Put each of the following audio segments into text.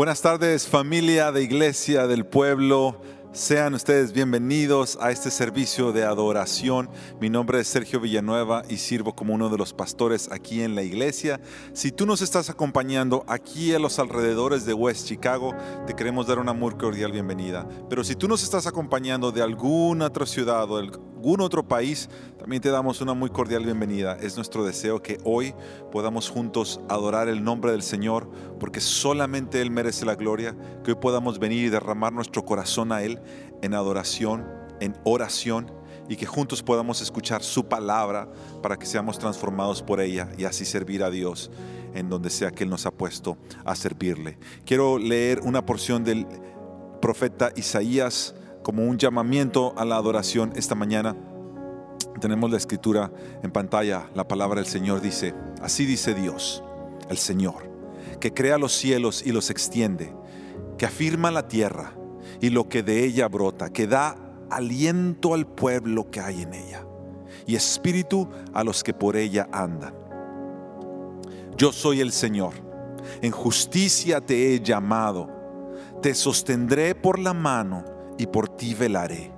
Buenas tardes familia de Iglesia del Pueblo. Sean ustedes bienvenidos a este servicio de adoración. Mi nombre es Sergio Villanueva y sirvo como uno de los pastores aquí en la iglesia. Si tú nos estás acompañando aquí a los alrededores de West Chicago, te queremos dar una muy cordial bienvenida. Pero si tú nos estás acompañando de alguna otra ciudad o algún otro país, también te damos una muy cordial bienvenida. Es nuestro deseo que hoy podamos juntos adorar el nombre del Señor, porque solamente Él merece la gloria, que hoy podamos venir y derramar nuestro corazón a Él en adoración, en oración y que juntos podamos escuchar su palabra para que seamos transformados por ella y así servir a Dios en donde sea que Él nos ha puesto a servirle. Quiero leer una porción del profeta Isaías como un llamamiento a la adoración esta mañana. Tenemos la escritura en pantalla, la palabra del Señor dice, así dice Dios, el Señor, que crea los cielos y los extiende, que afirma la tierra y lo que de ella brota, que da aliento al pueblo que hay en ella y espíritu a los que por ella andan. Yo soy el Señor, en justicia te he llamado, te sostendré por la mano y por ti velaré,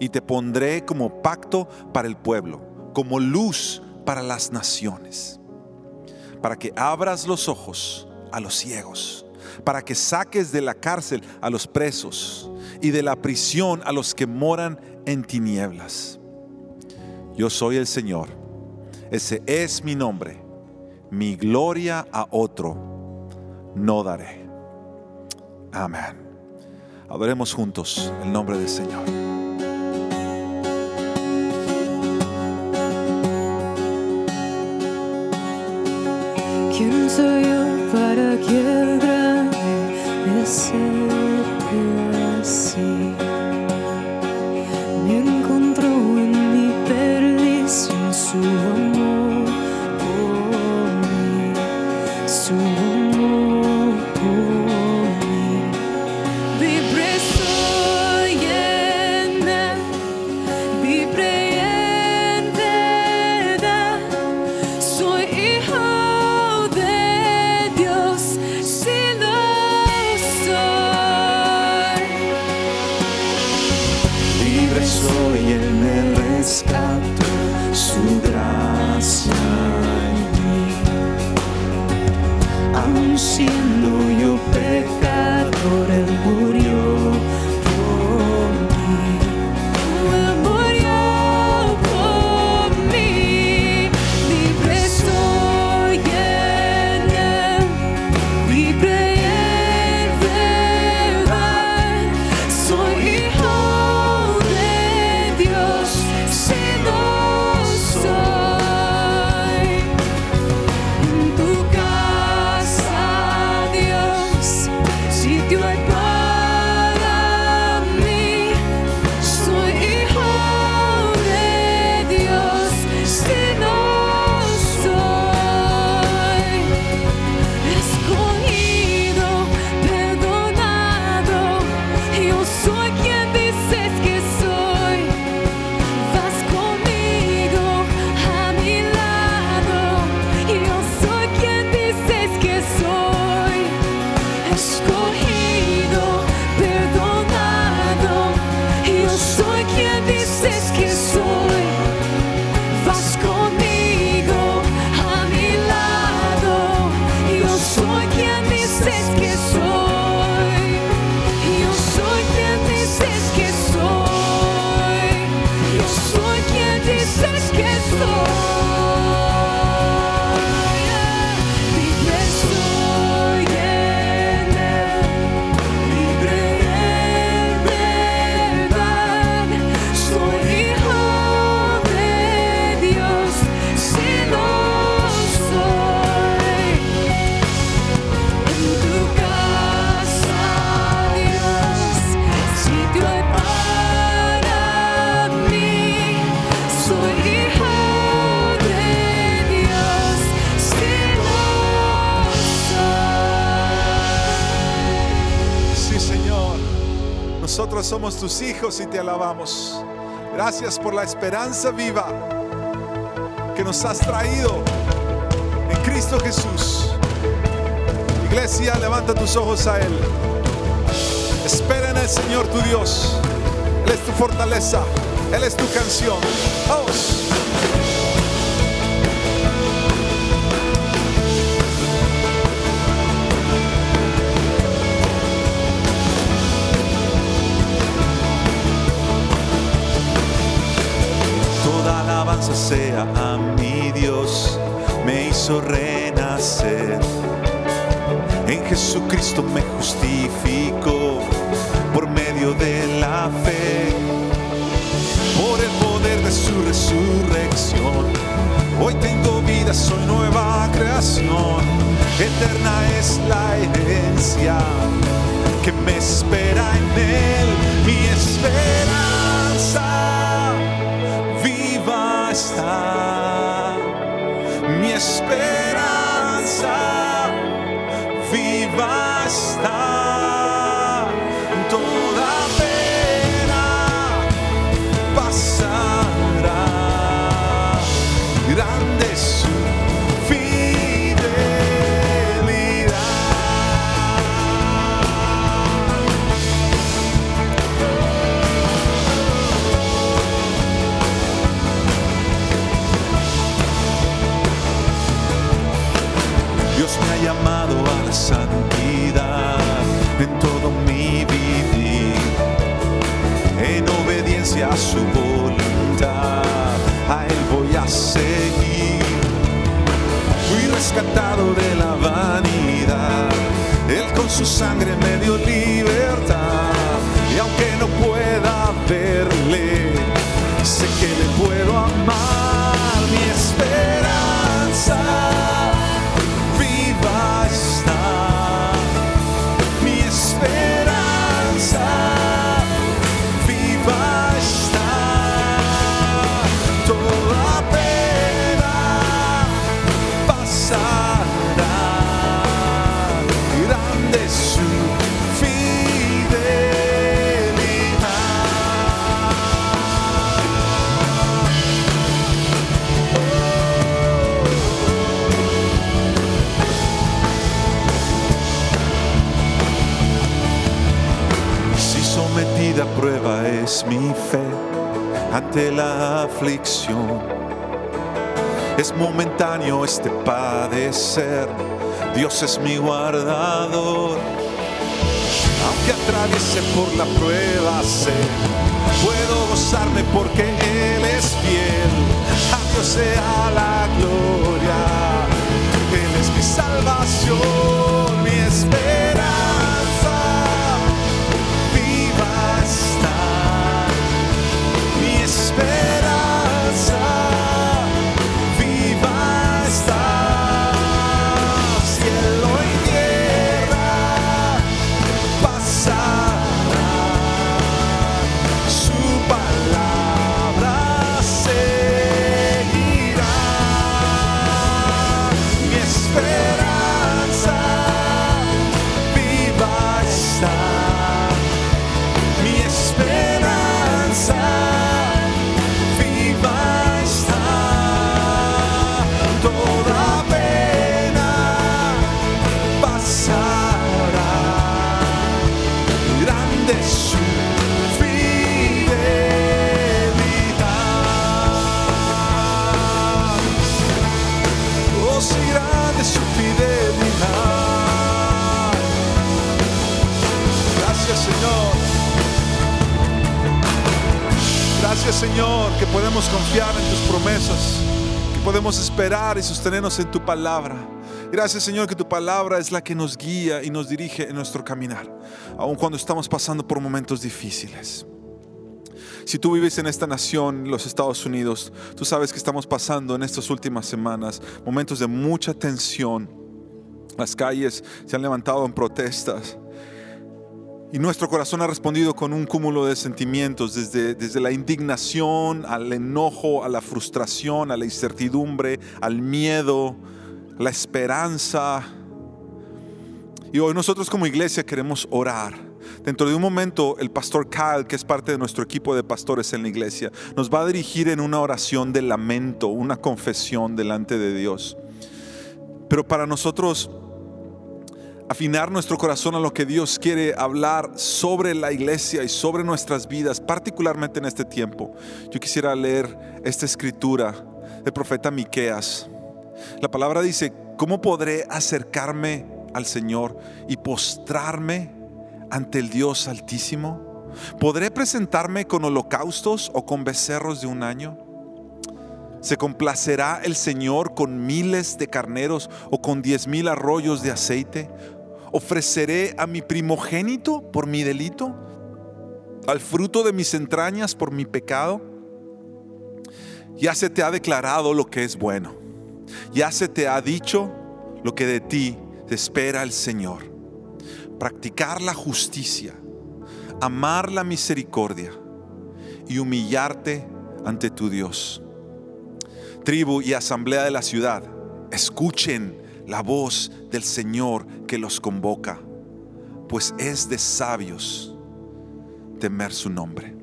y te pondré como pacto para el pueblo, como luz para las naciones, para que abras los ojos a los ciegos para que saques de la cárcel a los presos y de la prisión a los que moran en tinieblas. Yo soy el Señor, ese es mi nombre, mi gloria a otro no daré. Amén. Adoremos juntos el nombre del Señor. ¿Quién soy yo para acerque así. Esperanza viva que nos has traído en Cristo Jesús. Iglesia, levanta tus ojos a Él. Espera en el Señor tu Dios. Él es tu fortaleza. Él es tu canción. Vamos. Sea a mi Dios, me hizo renacer. En Jesucristo me justificó por medio de la fe, por el poder de su resurrección. Hoy tengo vida, soy nueva creación. Eterna es la herencia que me espera en él, mi esperanza está. Mi esperanza, viva está a su voluntad, a Él voy a seguir. Fui rescatado de la vanidad, Él con su sangre me dio libertad, y aunque no pueda verle, sé que le puedo amar, mi esperanza es mi fe ante la aflicción, es momentáneo este padecer, Dios es mi guardador. Aunque atraviese por la prueba, sé, puedo gozarme porque Él es fiel. A Dios sea la gloria, Él es mi salvación, mi esperanza Gracias Señor que podemos confiar en tus promesas, que podemos esperar y sostenernos en tu palabra. Gracias Señor que tu palabra es la que nos guía y nos dirige en nuestro caminar, aun cuando estamos pasando por momentos difíciles. Si tú vives en esta nación, los Estados Unidos, tú sabes que estamos pasando en estas últimas semanas momentos de mucha tensión. Las calles se han levantado en protestas. Y nuestro corazón ha respondido con un cúmulo de sentimientos, desde, desde la indignación, al enojo, a la frustración, a la incertidumbre, al miedo, la esperanza. Y hoy nosotros como iglesia queremos orar. Dentro de un momento el pastor Kyle, que es parte de nuestro equipo de pastores en la iglesia, nos va a dirigir en una oración de lamento, una confesión delante de Dios. Pero para nosotros afinar nuestro corazón a lo que Dios quiere hablar sobre la iglesia y sobre nuestras vidas, particularmente en este tiempo. Yo quisiera leer esta escritura del profeta Miqueas. La palabra dice, ¿cómo podré acercarme al Señor y postrarme ante el Dios Altísimo? ¿Podré presentarme con holocaustos o con becerros de un año? ¿Se complacerá el Señor con miles de carneros o con diez mil arroyos de aceite? ¿Ofreceré a mi primogénito por mi delito? ¿Al fruto de mis entrañas por mi pecado? Ya se te ha declarado lo que es bueno. Ya se te ha dicho lo que de ti espera el Señor. Practicar la justicia, amar la misericordia y humillarte ante tu Dios tribu y asamblea de la ciudad, escuchen la voz del Señor que los convoca, pues es de sabios temer su nombre.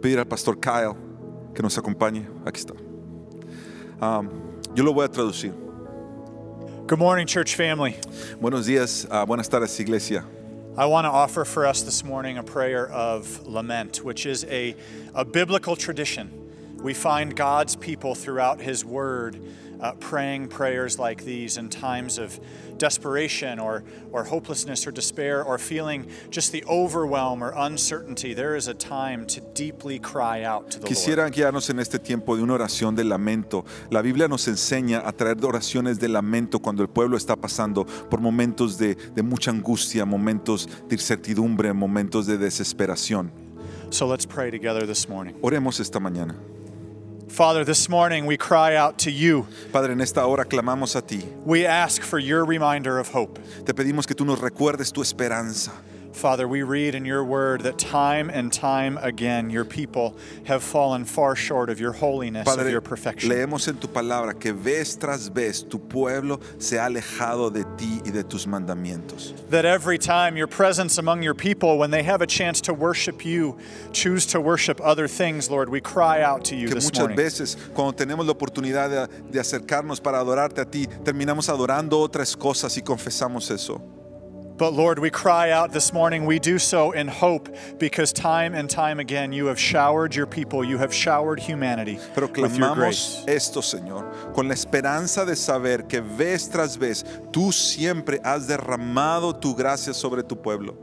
Pedir al pastor Kyle que nos acompañe. Aquí está. Um, yo lo voy a traducir. Good morning, church family. Buenos días, ah, buenas tardes, iglesia. I want to offer for us this morning a prayer of lament, which is a, a biblical tradition. We find God's people throughout His Word uh, praying prayers like these in times of desperation or, or hopelessness or despair or feeling just the overwhelm or uncertainty. There is a time to deeply cry out to the Lord. Guiarnos en este tiempo de una oración de lamento. La Biblia nos enseña a traer oraciones de lamento cuando el pueblo está pasando por momentos de, de mucha angustia, momentos de incertidumbre, momentos de desesperación. So let's pray together this morning. Oremos esta mañana. Father, this morning we cry out to you. Padre, en esta hora clamamos a ti. We ask for your reminder of hope. Te pedimos que tú nos recuerdes tu esperanza. Father, we read in your word that time and time again your people have fallen far short of your holiness, of your perfection. leemos en tu palabra que vez tras vez tu pueblo se ha alejado de ti y de tus mandamientos. That every time your presence among your people, when they have a chance to worship you, choose to worship other things, Lord, we cry out to you Que this muchas morning. veces cuando tenemos la oportunidad de, de acercarnos para adorarte a ti, terminamos adorando otras cosas y confesamos eso. But Lord, we cry out this morning, we do so in hope because time and time again you have showered your people, you have showered humanity with your grace. esto, Señor, con la esperanza de saber que vez tras vez tú siempre has derramado tu gracia sobre tu pueblo.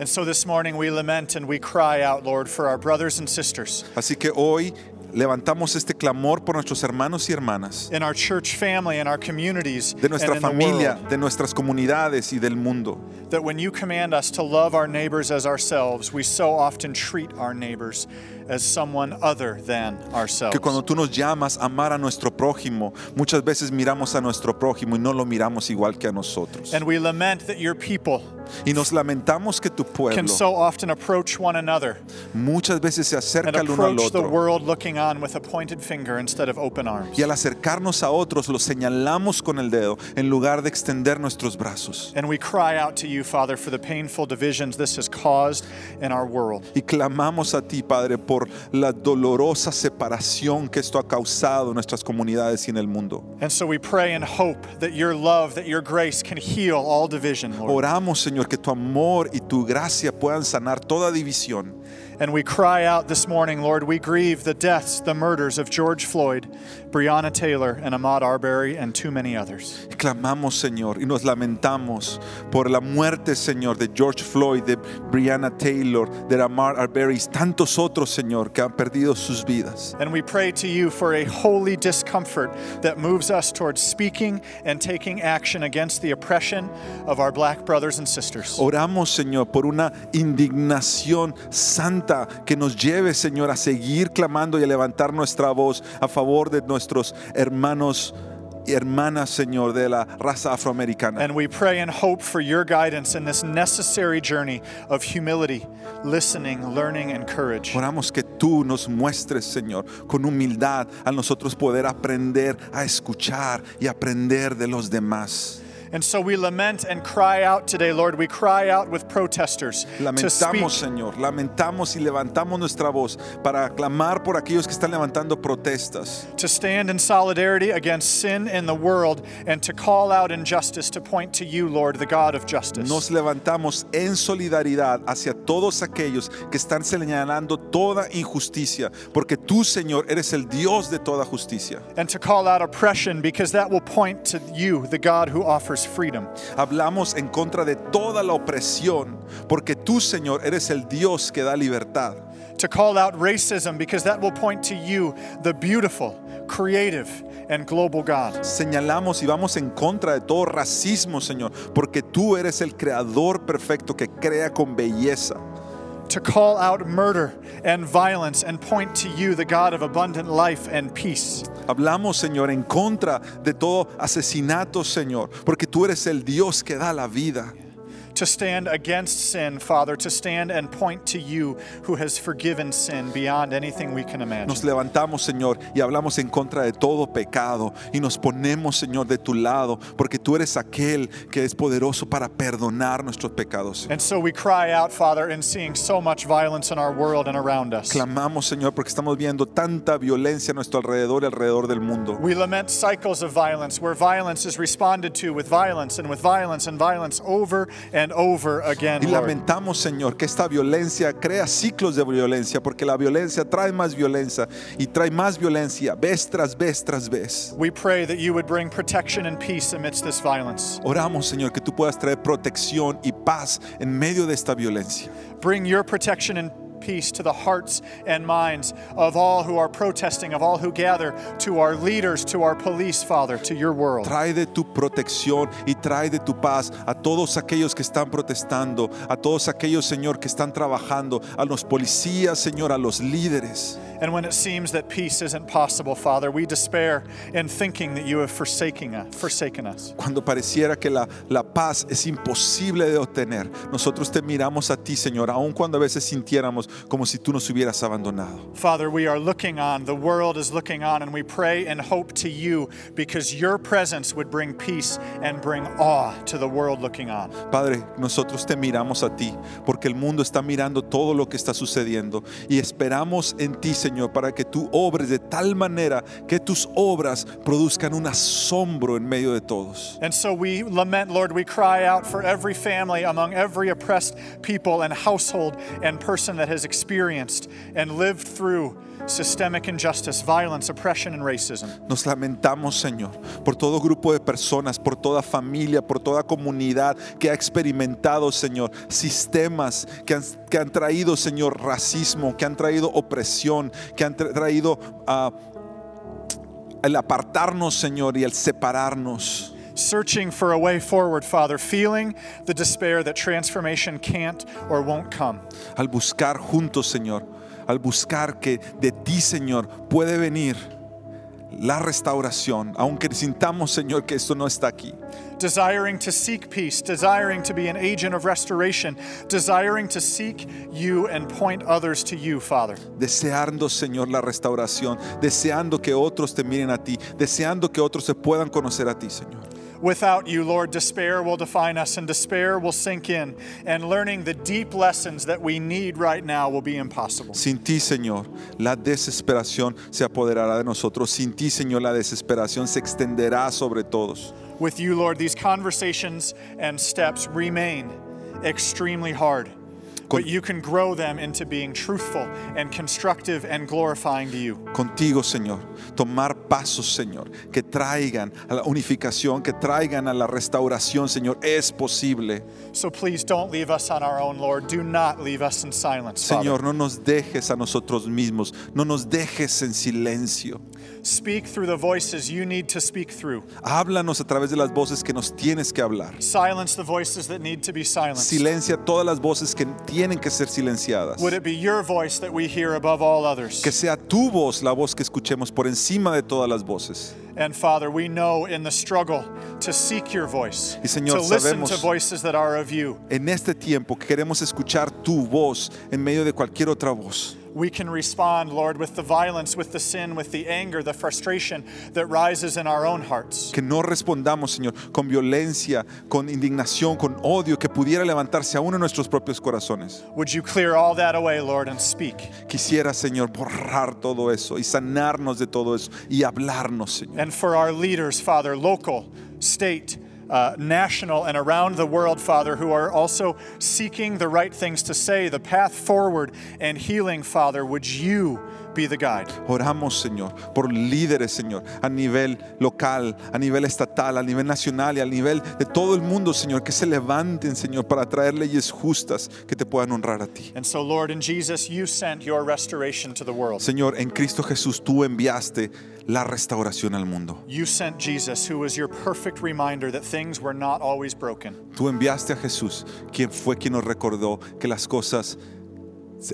And so this morning we lament and we cry out, Lord, for our brothers and sisters Así que hoy levantamos este clamor por nuestros hermanos y hermanas, in our church family, in our communities, de nuestra and in the familia, world, de nuestras comunidades y del mundo. that when you command us to love our neighbors as ourselves, we so often treat our neighbors as someone other than ourselves. Que cuando tú nos llamas a amar a nuestro prójimo, muchas veces miramos a nuestro prójimo y no lo miramos igual que a nosotros. And we lament that your people Y nos lamentamos que tu pueblo can so often approach one another muchas veces se acerca el uno al approach the world looking on with a pointed finger instead of open arms. Y al acercarnos a otros, los señalamos con el dedo en lugar de extender nuestros brazos. And we cry out to you, Father, for the painful divisions this has caused in our world. Y clamamos a ti, Padre, por la dolorosa separación que esto ha causado en nuestras comunidades y en el mundo. And so we pray in hope that your love, that your grace can heal all division, Lord. Oramos, Señor, que tu amor y tu gracia puedan sanar toda división. And we cry out this morning, Lord, we grieve the deaths, the murders of George Floyd, Breonna Taylor, and Ahmaud Arbery, and too many others. Clamamos, Señor, y nos lamentamos por la muerte, Señor, de George Floyd, de Breonna Taylor, de Amar Arbery y tantos otros, Señor, que han perdido sus vidas. And we pray to you for a holy discomfort that moves us towards speaking and taking action against the oppression of our black brothers and sisters. Oramos, Señor, por una indignación santa que nos lleve, Señor, a seguir clamando y a levantar nuestra voz a favor de nuestros hermanos y hermanas, Señor, de la raza afroamericana. And we pray and hope for your guidance in this necessary journey of humility, listening, learning, and courage. Oramos que tú nos muestres, Señor, con humildad a nosotros poder aprender a escuchar y aprender de los demás. And so we lament and cry out today, Lord. We cry out with protesters to Lamentamos, Señor, lamentamos y levantamos nuestra voz para clamar por aquellos que están levantando protestas, to stand in solidarity against sin in the world, and to call out injustice to point to you, Lord, the God of justice. Nos levantamos en solidaridad hacia todos aquellos que están señalando toda injusticia, porque tú, Señor, eres el Dios de toda justicia. and to call out oppression because that will point to you, the God who offers freedom. Hablamos en contra de toda la opresión, porque tú, Señor, eres el Dios que da libertad. To call out racism because that will point to you, the beautiful, creative, and global God. Señalamos y vamos en contra de todo racismo, Señor, porque tú eres el creador perfecto que crea con belleza. To call out murder and violence and point to you, the God of abundant life and peace. Hablamos, Señor, en contra de todo asesinato, Señor, porque tú eres el Dios que da la vida. To stand against sin, Father, to stand and point to you who has forgiven sin beyond anything we can imagine. Nos levantamos, Señor, y hablamos en contra de todo pecado y nos ponemos, Señor, de tu lado, porque tú eres aquel que es poderoso para perdonar nuestros pecados. And so we cry out, Father, in seeing so much violence in our world and around us. Clamamos, Señor, porque estamos viendo tanta violencia a nuestro alrededor y alrededor del mundo. We lament cycles of violence where violence is responded to with violence and with violence and violence over and over again. Y lamentamos, Señor, que esta violencia crea ciclos de violencia, porque la violencia trae más violencia y trae más violencia vez tras vez tras vez. We pray that you would bring protection and peace amidst this violence. Oramos, Señor, que tú puedas traer protección y paz en medio de esta violencia. Bring your protection and peace to the hearts and minds of all who are protesting, of all who gather, to our leaders, to our police, Father, to your world. Trae de tu protección y trae de tu paz a todos aquellos que están protestando, a todos aquellos, Señor, que están trabajando, a los policías, Señor, a los líderes. And when it seems that peace isn't possible, Father, we despair in thinking that you have forsaken us. Forsaken us. Cuando pareciera que la, la paz es imposible de obtener, nosotros te miramos a ti, Señor, aun cuando a veces sintiéramos como si tú nos hubieras abandonado. Father, we are looking on, the world is looking on, and we pray and hope to you because your presence would bring peace and bring awe to the world looking on. Padre, nosotros te miramos a ti, porque el mundo está mirando todo lo que está sucediendo y esperamos en ti, Señor, para que tú obres de tal manera que tus obras produzcan un asombro en medio de todos. And so we lament, Lord, we cry out for every family among every oppressed people and household and person that has experienced and lived through systemic injustice, violence, oppression, and racism. Nos lamentamos, Señor, por todo grupo de personas, por toda familia, por toda comunidad que ha experimentado, Señor, sistemas que han, que han traído, Señor, racismo, que han traído opresión, que han tra- traído ah, el apartarnos, Señor, y el separarnos. Searching for a way forward, Father, feeling the despair that transformation can't or won't come. Al buscar juntos, Señor, al buscar que de ti, Señor, puede venir la restauración, aunque sintamos, Señor, que esto no está aquí. Desiring to seek peace, desiring to be an agent of restoration, desiring to seek you and point others to you, Father. deseando, Señor, la restauración, deseando que otros te miren a ti, deseando que otros se puedan conocer a ti, Señor. Without you, Lord, despair will define us and despair will sink in, and learning the deep lessons that we need right now will be impossible. Sin ti, Señor, la desesperación se apoderará de nosotros. Sin ti, Señor, la desesperación se extenderá sobre todos. With you, Lord, these conversations and steps remain extremely hard. But you can grow them into being truthful and constructive and glorifying to you. Contigo, Señor, tomar pasos, Señor, que traigan a la unificación, que traigan a la restauración, Señor, es posible. So please don't leave us on our own, Lord. Do not leave us in silence. Father. Señor, no nos dejes a nosotros mismos, no nos dejes en silencio. Speak through the voices you need to speak through. Háblanos a través de las voces que nos tienes que hablar. Silence the voices that need to be silenced. Silencia todas las voces que tienen que ser silenciadas. Would it be your voice that we hear above all others? Que sea tu voz la voz que escuchemos por encima de todas las voces. And Father, we know in the struggle to seek your voice, Y, Señor, to listen sabemos- to voices that are of you. En este tiempo que queremos escuchar tu voz en medio de cualquier otra voz. We can respond, Lord, with the violence, with the sin, with the anger, the frustration that rises in our own hearts. Que no respondamos, Señor, con violencia, con indignación, con odio que pudiera levantarse aún en nuestros propios corazones. Would you clear all that away, Lord, and speak? Quisiera, Señor, borrar todo eso y sanarnos de todo eso y hablarnos, Señor. And for our leaders, Father, local, state, uh, national, and around the world, Father, who are also seeking the right things to say, the path forward and healing, Father, would you be the guide? Oramos, Señor, por líderes, Señor, a nivel local, a nivel estatal, a nivel nacional y a nivel de todo el mundo, Señor, que se levanten, Señor, para traer leyes justas que te puedan honrar a ti. And so, Lord, in Jesus, you sent your restoration to the world. Señor, en Cristo Jesús tú enviaste la restauración al mundo. You sent Jesus, who was your perfect reminder that things were not always broken. Tú enviaste a Jesús, quien fue quien nos recordó que las cosas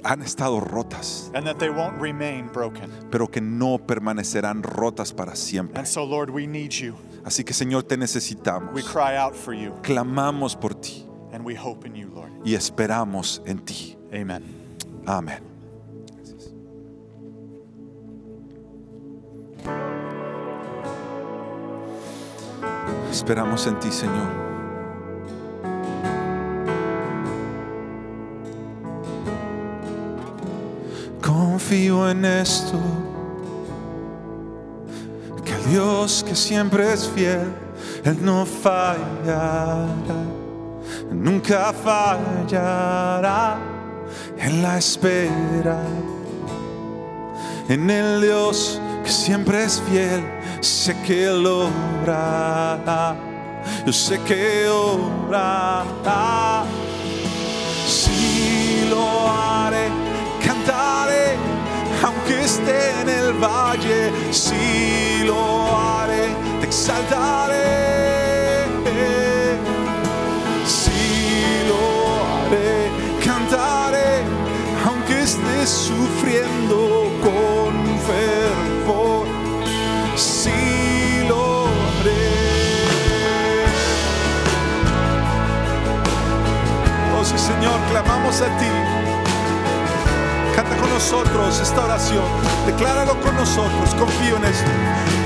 han estado rotas, and that they won't remain broken. pero que no permanecerán rotas para siempre. And so, Lord, we need you. Así que Señor, te We necesitamos. cry out for you, Clamamos por ti and we hope in you, Lord. y esperamos en ti. Amen. Amén. Esperamos en ti, Señor. Confío en esto, que el Dios que siempre es fiel, Él no fallará, nunca fallará en la espera. En el Dios que siempre es fiel, sé que Él obrará. Yo sé que obrará. Si lo cantaré, aunque esté en el valle. Si lo haré, te exaltaré. Si lo haré, cantaré, aunque esté sufriendo con fervor. Si lo haré. Oh sí, Señor, clamamos a ti. Nosotros esta oración. Decláralo con nosotros. Confío en esto.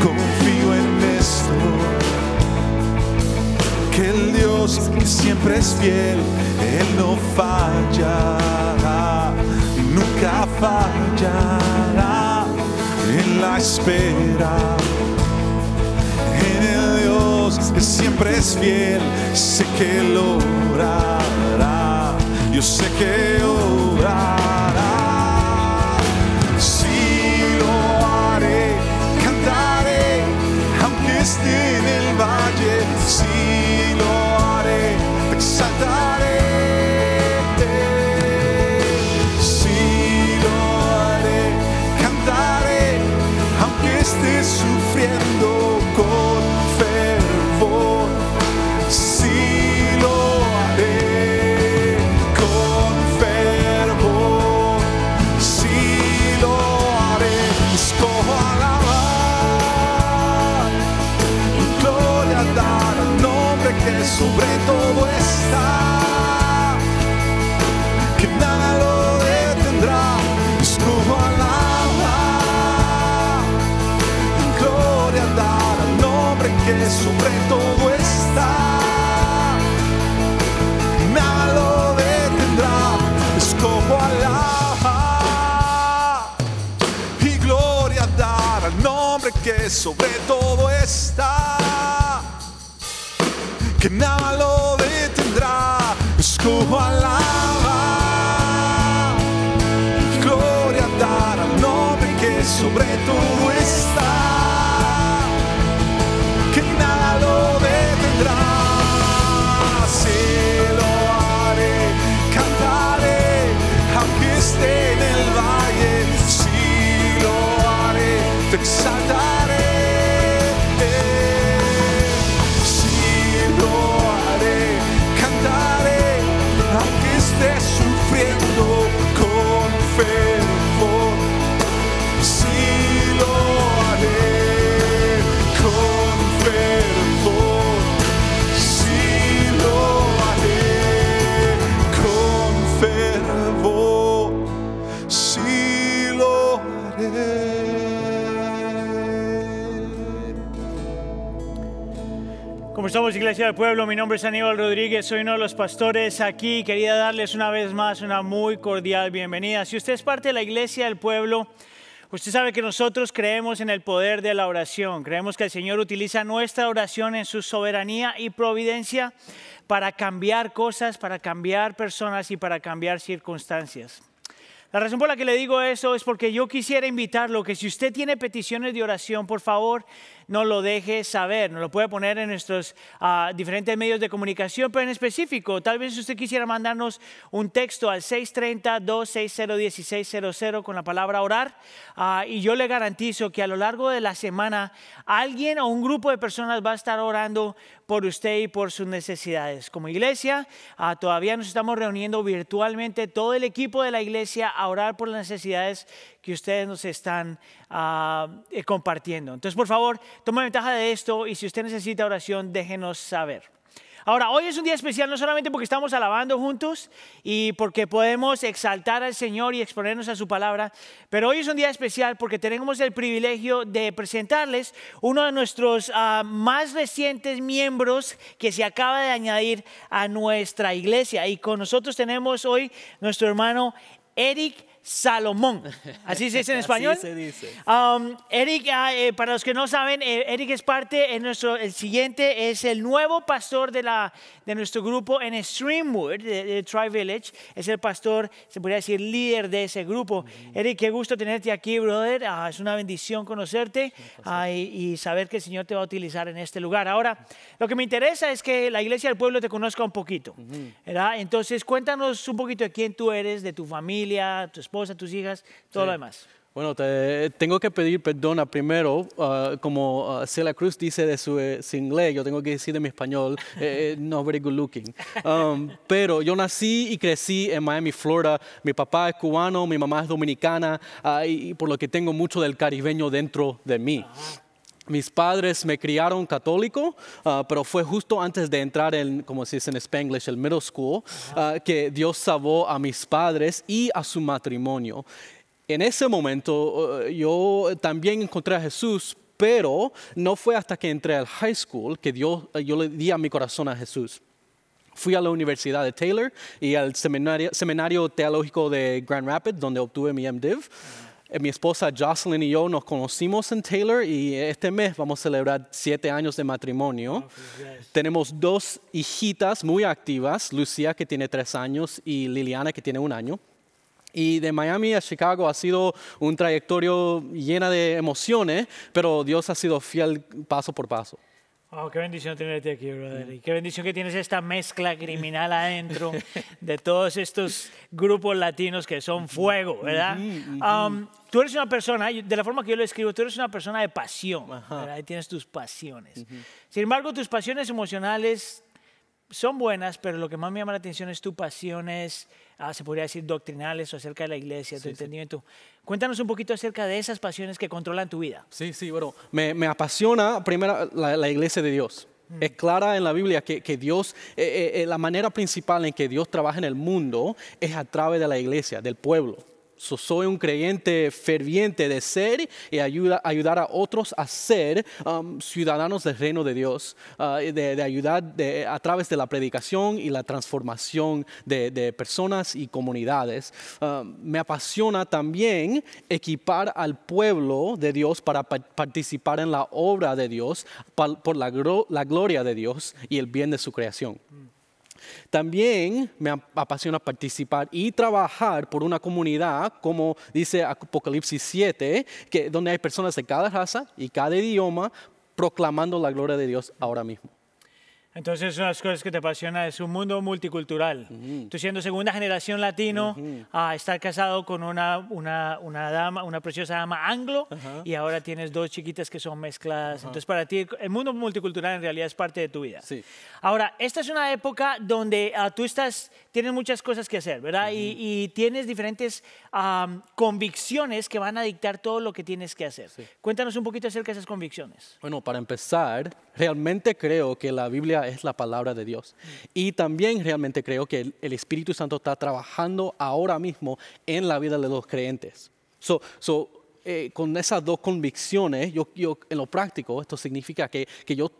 Confío en esto que el Dios que siempre es fiel, Él no fallará, nunca fallará en la espera. En el Dios que siempre es fiel, sé que Él obrará, yo sé que obrará. Sobre todo está, que nada lo detendrá, escojo alabar, gloria a dar al nombre que sobre todo está nada lo detendrá. Escojo alabar y gloria dar al nombre que sobre todo está. Que nada Iglesia del Pueblo? Mi nombre es Aníbal Rodríguez, soy uno de los pastores aquí. Quería darles una vez más una muy cordial bienvenida. Si usted es parte de la Iglesia del Pueblo, usted sabe que nosotros creemos en el poder de la oración. Creemos que el Señor utiliza nuestra oración en su soberanía y providencia para cambiar cosas, para cambiar personas y para cambiar circunstancias. La razón por la que le digo eso es porque yo quisiera invitarlo que si usted tiene peticiones de oración, por favor, no lo deje saber. Nos lo puede poner en nuestros ah, diferentes medios de comunicación, pero en específico, tal vez usted quisiera mandarnos un texto al 630-260-1600 con la palabra orar. ah, y yo le garantizo que a lo largo de la semana alguien o un grupo de personas va a estar orando por usted y por sus necesidades. Como iglesia, ah, todavía nos estamos reuniendo virtualmente todo el equipo de la iglesia a orar por las necesidades que ustedes nos están ah, eh, compartiendo. Entonces, por favor, tome ventaja de esto y si usted necesita oración, déjenos saber. Ahora, hoy es un día especial no solamente porque estamos alabando juntos y porque podemos exaltar al Señor y exponernos a su palabra, pero hoy es un día especial porque tenemos el privilegio de presentarles uno de nuestros ah, más recientes miembros que se acaba de añadir a nuestra iglesia. Y con nosotros tenemos hoy nuestro hermano Eric Salomón. ¿Así se dice en español? Así se dice. Um, Eric, ah, eh, para los que no saben, eh, Eric es parte, es nuestro, el siguiente es el nuevo pastor de, la, de nuestro grupo en Streamwood, de, de Tri Village. Es el pastor, se podría decir, líder de ese grupo. Eric, qué gusto tenerte aquí, brother. Ah, es una bendición conocerte ah, y, y saber que el Señor te va a utilizar en este lugar. Ahora, lo que me interesa es que la iglesia del pueblo te conozca un poquito. ¿verdad? Entonces, cuéntanos un poquito de quién tú eres, de tu familia, tu esposa, tus hijas, todo Sí. lo demás. Bueno, te, tengo que pedir perdón primero, ah, como ah, Celia Cruz dice de su, eh, su inglés, yo tengo que decir de mi español, eh, eh, no very good looking. Um, pero yo nací y crecí en Miami, Florida. Mi papá es cubano, mi mamá es dominicana, ah, y, y por lo que tengo mucho del caribeño dentro de mí. Mis padres me criaron católico, ah, pero fue justo antes de entrar en, como se dice en Spanglish, el middle school, ah, que Dios salvó a mis padres y a su matrimonio. En ese momento eh, yo también encontré a Jesús, pero no fue hasta que entré al high school que Dios, yo le di a mi corazón a Jesús. Fui a la Universidad de Taylor y al seminario, seminario teológico de Grand Rapids, donde obtuve mi MDiv. Eh, Mi esposa Jocelyn y yo nos conocimos en Taylor y este mes vamos a celebrar siete años de matrimonio. Tenemos dos hijitas muy activas, Lucía que tiene tres años y Liliana que tiene un año. Y de Miami a Chicago ha sido un trayectorio llena de emociones, pero Dios ha sido fiel paso por paso. Oh, qué bendición tenerte aquí, brother. Y qué bendición que tienes esta mezcla criminal adentro de todos estos grupos latinos que son fuego, ¿verdad? Um, tú eres una persona, de la forma que yo lo escribo, tú eres una persona de pasión, ¿verdad? Y tienes tus pasiones. Sin embargo, tus pasiones emocionales son buenas, pero lo que más me llama la atención es tu pasiones, ah, se podría decir doctrinales o acerca de la iglesia, tu entendimiento. Cuéntanos un poquito acerca de esas pasiones que controlan tu vida. Sí, sí, bueno, me, me apasiona primero la, la iglesia de Dios. Es clara en la Biblia que, que Dios, eh, eh, eh, la manera principal en que Dios trabaja en el mundo es a través de la iglesia, del pueblo. So, soy un creyente ferviente de ser y ayuda, ayudar a otros a ser um, ciudadanos del reino de Dios, uh, de, ayudar a través de la predicación y la transformación de, personas y comunidades. Um, me apasiona también equipar al pueblo de Dios para pa- participar en la obra de Dios por la, gloria de Dios y el bien de su creación. También me ap- apasiona participar y trabajar por una comunidad, como dice Apocalipsis 7, que, donde hay personas de cada raza y cada idioma proclamando la gloria de Dios ahora mismo. Entonces, una de las cosas que te apasiona es un mundo multicultural. Tú siendo segunda generación latino, a estar casado con una, una, una dama, una preciosa dama anglo, y ahora tienes dos chiquitas que son mezcladas. Entonces, para ti, el mundo multicultural en realidad es parte de tu vida. Sí. Ahora, esta es una época donde ah, tú estás, tienes muchas cosas que hacer, ¿verdad? y, y tienes diferentes am, convicciones que van a dictar todo lo que tienes que hacer. Cuéntanos un poquito acerca de esas convicciones. Bueno, para empezar, realmente creo que la Biblia es la palabra de Dios. Y también realmente creo que el, el Espíritu Santo está trabajando ahora mismo en la vida de los creyentes. So, so, eh, con esas dos convicciones, yo, yo, en lo práctico, esto significa que, que yo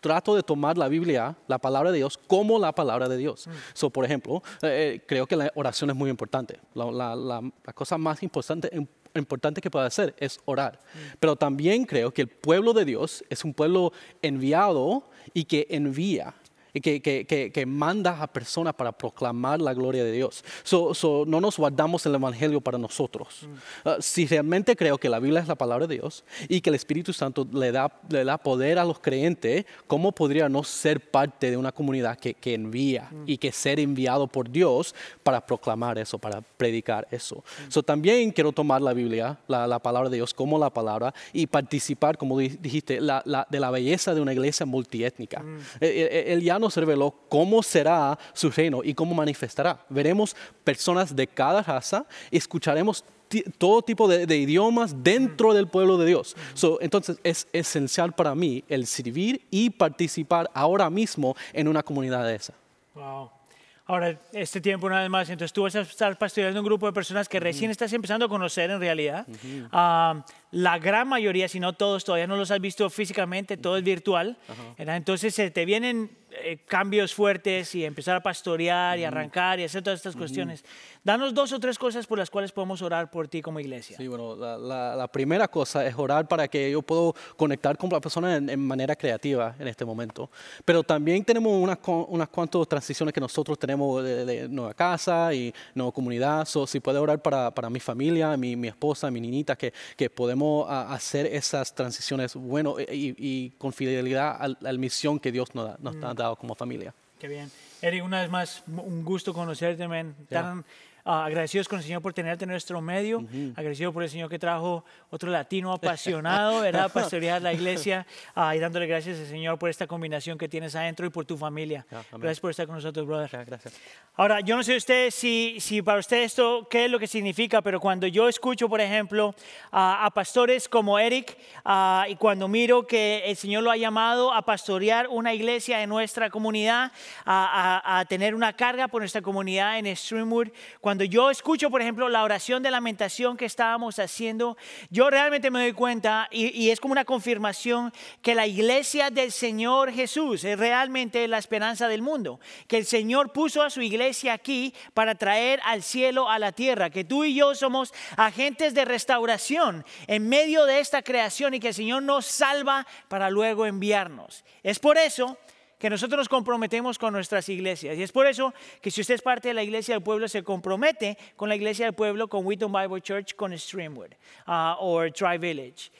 trato de tomar la Biblia, la palabra de Dios, como la palabra de Dios. So, por ejemplo, eh, eh, creo que la oración es muy importante. La, la- la- la cosa más importante, im- importante que puede hacer es orar. Pero también creo que el pueblo de Dios es un pueblo enviado y que envía. Y que, que- que- que manda a personas para proclamar la gloria de Dios. So, so, no nos guardamos el Evangelio para nosotros. Uh, si realmente creo que la Biblia es la palabra de Dios y que el Espíritu Santo le da, le da poder a los creyentes, ¿cómo podría no ser parte de una comunidad que, que envía y que ser enviado por Dios para proclamar eso, para predicar eso? So, también quiero tomar la Biblia, la, la palabra de Dios, como la palabra y participar, como di- dijiste, la- la- de la belleza de una iglesia multiétnica. Eh, eh, Él ya nos reveló cómo será su reino y cómo manifestará. Veremos personas de cada raza, escucharemos todo tipo de, de idiomas dentro del pueblo de Dios. So, entonces es esencial para mí el servir y participar ahora mismo en una comunidad de esa. Wow. Ahora, este tiempo una vez más, entonces tú vas a estar pastoreando un grupo de personas que recién estás empezando a conocer en realidad. Ah, la gran mayoría, si no todos, todavía no los has visto físicamente, todo es virtual. ¿verdad? Entonces se te vienen eh, cambios fuertes y empezar a pastorear y arrancar y hacer todas estas cuestiones. Danos dos o tres cosas por las cuales podemos orar por ti como iglesia. Sí, bueno, la, la- la primera cosa es orar para que yo pueda conectar con la persona en, en manera creativa en este momento. Pero también tenemos unas, unas cuantas transiciones que nosotros tenemos de, de nueva casa y nueva comunidad. So, si puede orar para, para mi familia, mi, mi esposa, mi niñita, que, que podemos a- hacer esas transiciones bueno y, y con fidelidad a la misión que Dios nos, da- nos ha dado como familia. Qué bien. Eric, una vez más, un gusto conocerte, man. Tan ah, agradecidos con el Señor por tenerte en nuestro medio. Agradecido por el Señor que trajo otro latino apasionado, ¿verdad? Pastorear la iglesia. ah, y dándole gracias al Señor por esta combinación que tienes adentro y por tu familia. Amén. gracias por estar con nosotros, brother. Ya, gracias. Ahora, yo no sé usted si, si para usted esto, qué es lo que significa, pero cuando yo escucho, por ejemplo, a, a pastores como Eric, ah, y cuando miro que el Señor lo ha llamado a pastorear una iglesia en nuestra comunidad, a, a- a tener una carga por nuestra comunidad en Streamwood, cuando yo escucho, por ejemplo, la oración de lamentación que estábamos haciendo, yo realmente me doy cuenta, y, y es como una confirmación, que la iglesia del Señor Jesús es realmente la esperanza del mundo, que el Señor puso a su iglesia aquí para traer al cielo a la tierra, que tú y yo somos agentes de restauración en medio de esta creación y que el Señor nos salva para luego enviarnos. Es por eso que nosotros nos comprometemos con nuestras iglesias. Y es por eso que si usted es parte de la iglesia del pueblo, se compromete con la iglesia del pueblo, con Wheaton Bible Church, con Streamwood ah, o Tri Village.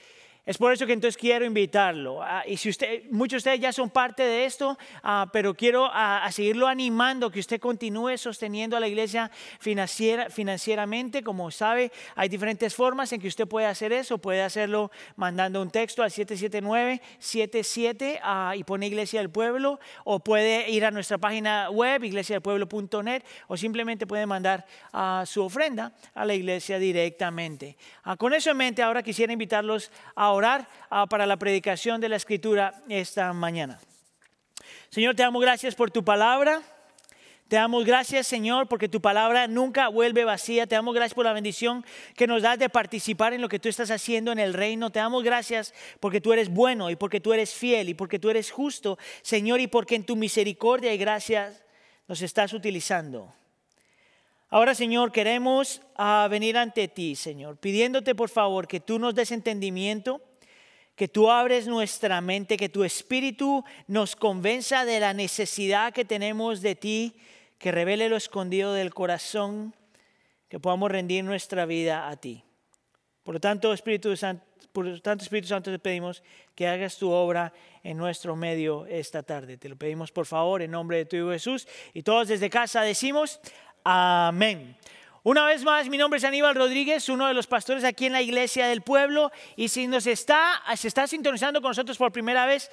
Es por eso que entonces quiero invitarlo. ah, y si usted, muchos de ustedes ya son parte de esto, ah, pero quiero ah, a seguirlo animando, que usted continúe sosteniendo a la iglesia financiera, financieramente. Como sabe, hay diferentes formas en que usted puede hacer eso. Puede hacerlo mandando un texto al 779-77 ah, y pone Iglesia del Pueblo, o puede ir a nuestra página web, iglesiadelpueblo.net, o simplemente puede mandar su ofrenda a la iglesia directamente. Con eso en mente, ahora quisiera invitarlos a orar ah, para la predicación de la escritura esta mañana. Señor, te damos gracias por tu palabra. Te damos gracias, Señor, porque tu palabra nunca vuelve vacía. Te damos gracias por la bendición que nos das de participar en lo que tú estás haciendo en el reino. Te damos gracias porque tú eres bueno y porque tú eres fiel y porque tú eres justo, Señor, y porque en tu misericordia y gracia nos estás utilizando. Ahora, Señor, queremos ah, venir ante ti, Señor, pidiéndote por favor que tú nos des entendimiento, que tú abres nuestra mente, que tu espíritu nos convenza de la necesidad que tenemos de ti, que revele lo escondido del corazón, que podamos rendir nuestra vida a ti. Por lo tanto, Espíritu Santo, por tanto, Espíritu Santo, te pedimos que hagas tu obra en nuestro medio esta tarde. Te lo pedimos por favor en nombre de tu Hijo Jesús. Y todos desde casa decimos, amén. Una vez más, mi nombre es Aníbal Rodríguez, uno de los pastores aquí en la iglesia del pueblo. Y si nos está, se está sintonizando con nosotros por primera vez,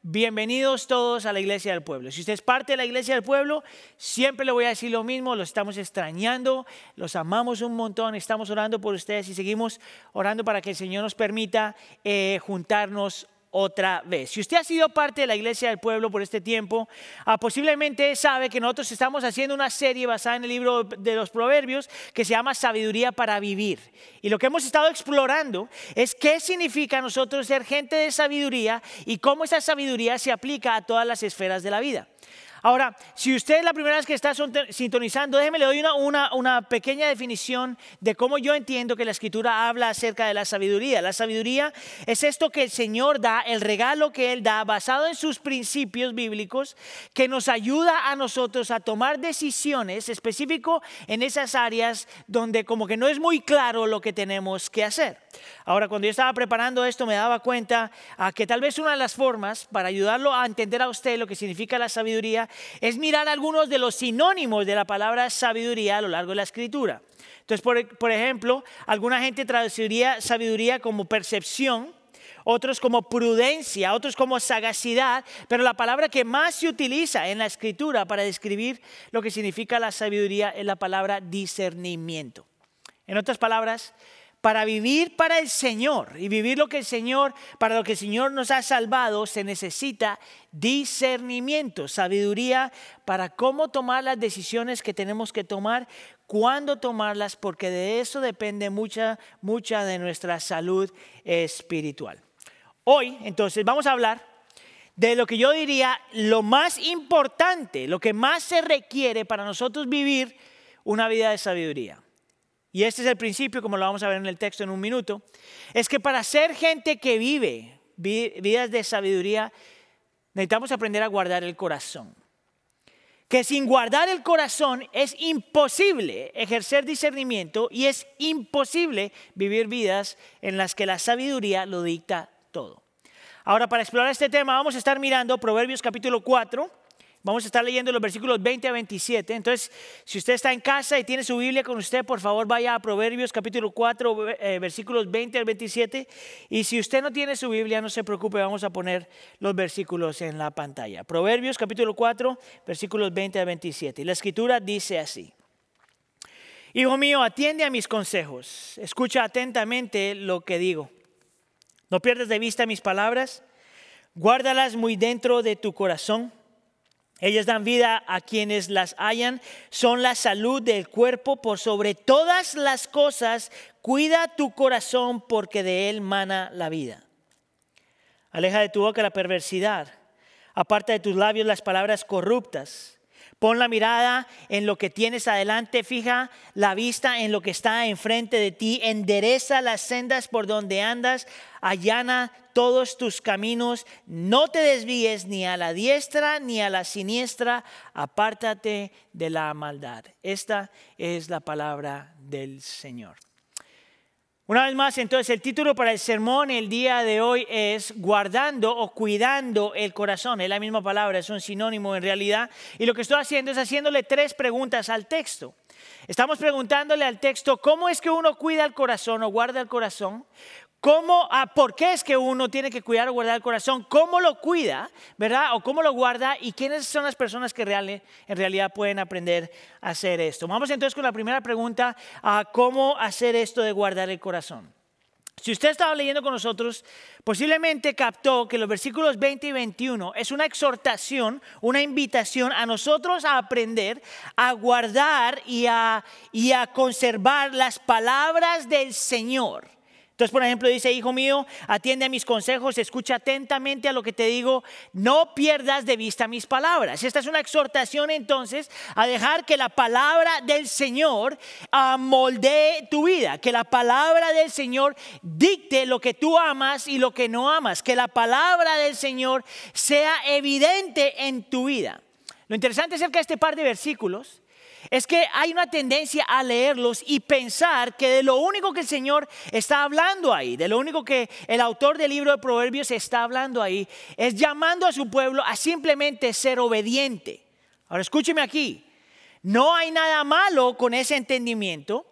bienvenidos todos a la iglesia del pueblo. Si usted es parte de la iglesia del pueblo, siempre le voy a decir lo mismo, los estamos extrañando, los amamos un montón, estamos orando por ustedes y seguimos orando para que el Señor nos permita eh, juntarnos otra vez. Si usted ha sido parte de la iglesia del pueblo por este tiempo, ah, posiblemente sabe que nosotros estamos haciendo una serie basada en el libro de los proverbios que se llama Sabiduría para Vivir. Y lo que hemos estado explorando es qué significa nosotros ser gente de sabiduría y cómo esa sabiduría se aplica a todas las esferas de la vida. Ahora, si usted es la primera vez que está sintonizando, déjeme le doy una, una, una, pequeña definición de cómo yo entiendo que la escritura habla acerca de la sabiduría. La sabiduría es esto que el Señor da, el regalo que Él da, basado en sus principios bíblicos, que nos ayuda a nosotros a tomar decisiones específico en esas áreas donde como que no es muy claro lo que tenemos que hacer. Ahora, cuando yo estaba preparando esto, me daba cuenta a que tal vez una de las formas para ayudarlo a entender a usted lo que significa la sabiduría es mirar algunos de los sinónimos de la palabra sabiduría a lo largo de la escritura. Entonces, por, por ejemplo, alguna gente traduciría sabiduría como percepción, otros como prudencia, otros como sagacidad, pero la palabra que más se utiliza en la escritura para describir lo que significa la sabiduría es la palabra discernimiento. En otras palabras, para vivir para el Señor y vivir lo que el Señor, para lo que el Señor nos ha salvado, se necesita discernimiento, sabiduría para cómo tomar las decisiones que tenemos que tomar, cuándo tomarlas, porque de eso depende mucha, mucha de nuestra salud espiritual. Hoy, entonces, vamos a hablar de lo que yo diría lo más importante, lo que más se requiere para nosotros vivir una vida de sabiduría y este es el principio, como lo vamos a ver en el texto en un minuto, es que para ser gente que vive vidas de sabiduría, necesitamos aprender a guardar el corazón. Que sin guardar el corazón es imposible ejercer discernimiento y es imposible vivir vidas en las que la sabiduría lo dicta todo. Ahora, para explorar este tema, vamos a estar mirando Proverbios capítulo 4 Vamos a estar leyendo los versículos 20 a 27. Entonces, si usted está en casa y tiene su Biblia con usted, por favor vaya a Proverbios capítulo 4, eh, versículos 20 al 27. Y si usted no tiene su Biblia, no se preocupe, vamos a poner los versículos en la pantalla. Proverbios capítulo 4, versículos 20 al 27. Y la escritura dice así. Hijo mío, atiende a mis consejos, escucha atentamente lo que digo. No pierdas de vista mis palabras, guárdalas muy dentro de tu corazón ellas dan vida a quienes las hallan, son la salud del cuerpo. Por sobre todas las cosas, cuida tu corazón porque de él mana la vida. Aleja de tu boca la perversidad, aparta de tus labios las palabras corruptas. Pon la mirada en lo que tienes adelante, fija la vista en lo que está enfrente de ti, endereza las sendas por donde andas, allana todos tus caminos, no te desvíes ni a la diestra ni a la siniestra, apártate de la maldad. Esta es la palabra del Señor. Una vez más, entonces el título para el sermón el día de hoy es guardando o cuidando el corazón. Es la misma palabra, es un sinónimo en realidad. Y lo que estoy haciendo es haciéndole tres preguntas al texto. Estamos preguntándole al texto cómo es que uno cuida el corazón o guarda el corazón, ¿Cómo, ah, ¿Por qué es que uno tiene que cuidar o guardar el corazón? ¿Cómo lo cuida, verdad? ¿O cómo lo guarda? ¿Y quiénes son las personas que real, en realidad pueden aprender a hacer esto? Vamos entonces con la primera pregunta, a ¿cómo hacer esto de guardar el corazón? Si usted estaba leyendo con nosotros, posiblemente captó que los versículos 20 y 21 es una exhortación, una invitación a nosotros a aprender a guardar y a, y a conservar las palabras del Señor. Entonces, por ejemplo, dice, hijo mío, atiende a mis consejos, escucha atentamente a lo que te digo, no pierdas de vista mis palabras. Esta es una exhortación entonces a dejar que la palabra del Señor moldee tu vida, que la palabra del Señor dicte lo que tú amas y lo que no amas, que la palabra del Señor sea evidente en tu vida. Lo interesante acerca de este par de versículos es que hay una tendencia a leerlos y pensar que de lo único que el Señor está hablando ahí, de lo único que el autor del libro de Proverbios está hablando ahí, es llamando a su pueblo a simplemente ser obediente. Ahora escúcheme aquí, no hay nada malo con ese entendimiento.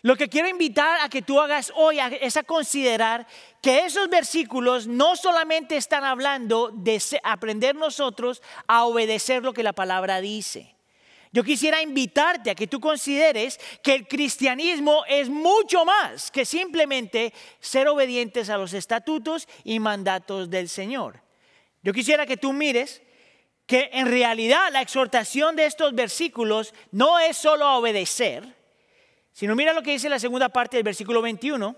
Lo que quiero invitar a que tú hagas hoy es a considerar que esos versículos no solamente están hablando de aprender nosotros a obedecer lo que la palabra dice. Yo quisiera invitarte a que tú consideres que el cristianismo es mucho más que simplemente ser obedientes a los estatutos y mandatos del Señor. Yo quisiera que tú mires que en realidad la exhortación de estos versículos no es solo a obedecer, sino mira lo que dice la segunda parte del versículo 21,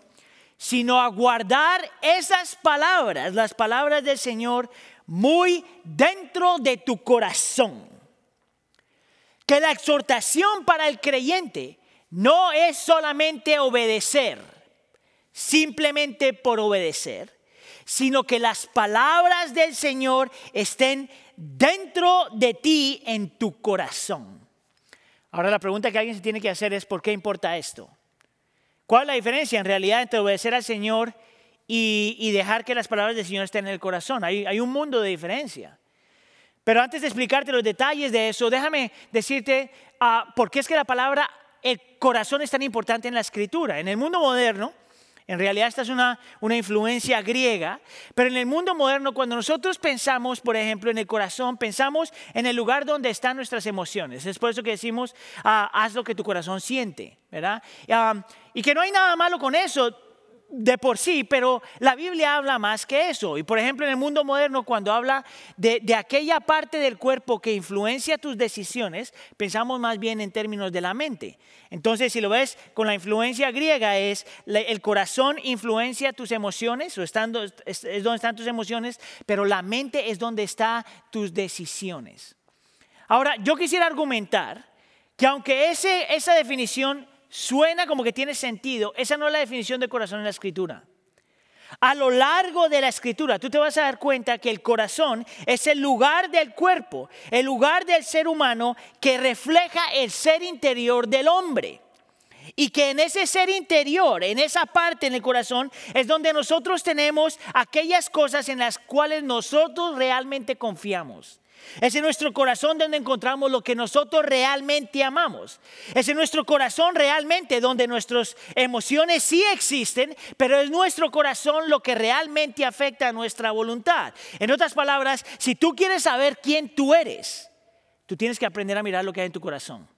sino a guardar esas palabras, las palabras del Señor, muy dentro de tu corazón. Que la exhortación para el creyente no es solamente obedecer, simplemente por obedecer, sino que las palabras del Señor estén dentro de ti en tu corazón. Ahora la pregunta que alguien se tiene que hacer es, ¿por qué importa esto? ¿Cuál es la diferencia en realidad entre obedecer al Señor y, y dejar que las palabras del Señor estén en el corazón? Hay, hay un mundo de diferencia. Pero antes de explicarte los detalles de eso, déjame decirte ah, por qué es que la palabra, el corazón es tan importante en la escritura. En el mundo moderno, en realidad esta es una, una influencia griega, pero en el mundo moderno cuando nosotros pensamos, por ejemplo, en el corazón, pensamos en el lugar donde están nuestras emociones. Es por eso que decimos, ah, haz lo que tu corazón siente, ¿verdad? Ah, y que no hay nada malo con eso de por sí, pero la Biblia habla más que eso. Y por ejemplo, en el mundo moderno, cuando habla de, aquella parte del cuerpo que influencia tus decisiones, pensamos más bien en términos de la mente. Entonces, si lo ves con la influencia griega, es el corazón influencia tus emociones, o es donde están tus emociones, pero la mente es donde están tus decisiones. Ahora, yo quisiera argumentar que aunque ese, esa definición suena como que tiene sentido, esa no es la definición de corazón en la escritura. A lo largo de la escritura, tú te vas a dar cuenta que el corazón es el lugar del cuerpo, el lugar del ser humano que refleja el ser interior del hombre. Y que en ese ser interior, en esa parte en el corazón, es donde nosotros tenemos aquellas cosas en las cuales nosotros realmente confiamos. Es en nuestro corazón donde encontramos lo que nosotros realmente amamos. Es en nuestro corazón realmente donde nuestras emociones sí existen, pero es nuestro corazón lo que realmente afecta a nuestra voluntad. En otras palabras, si tú quieres saber quién tú eres, tú tienes que aprender a mirar lo que hay en tu corazón.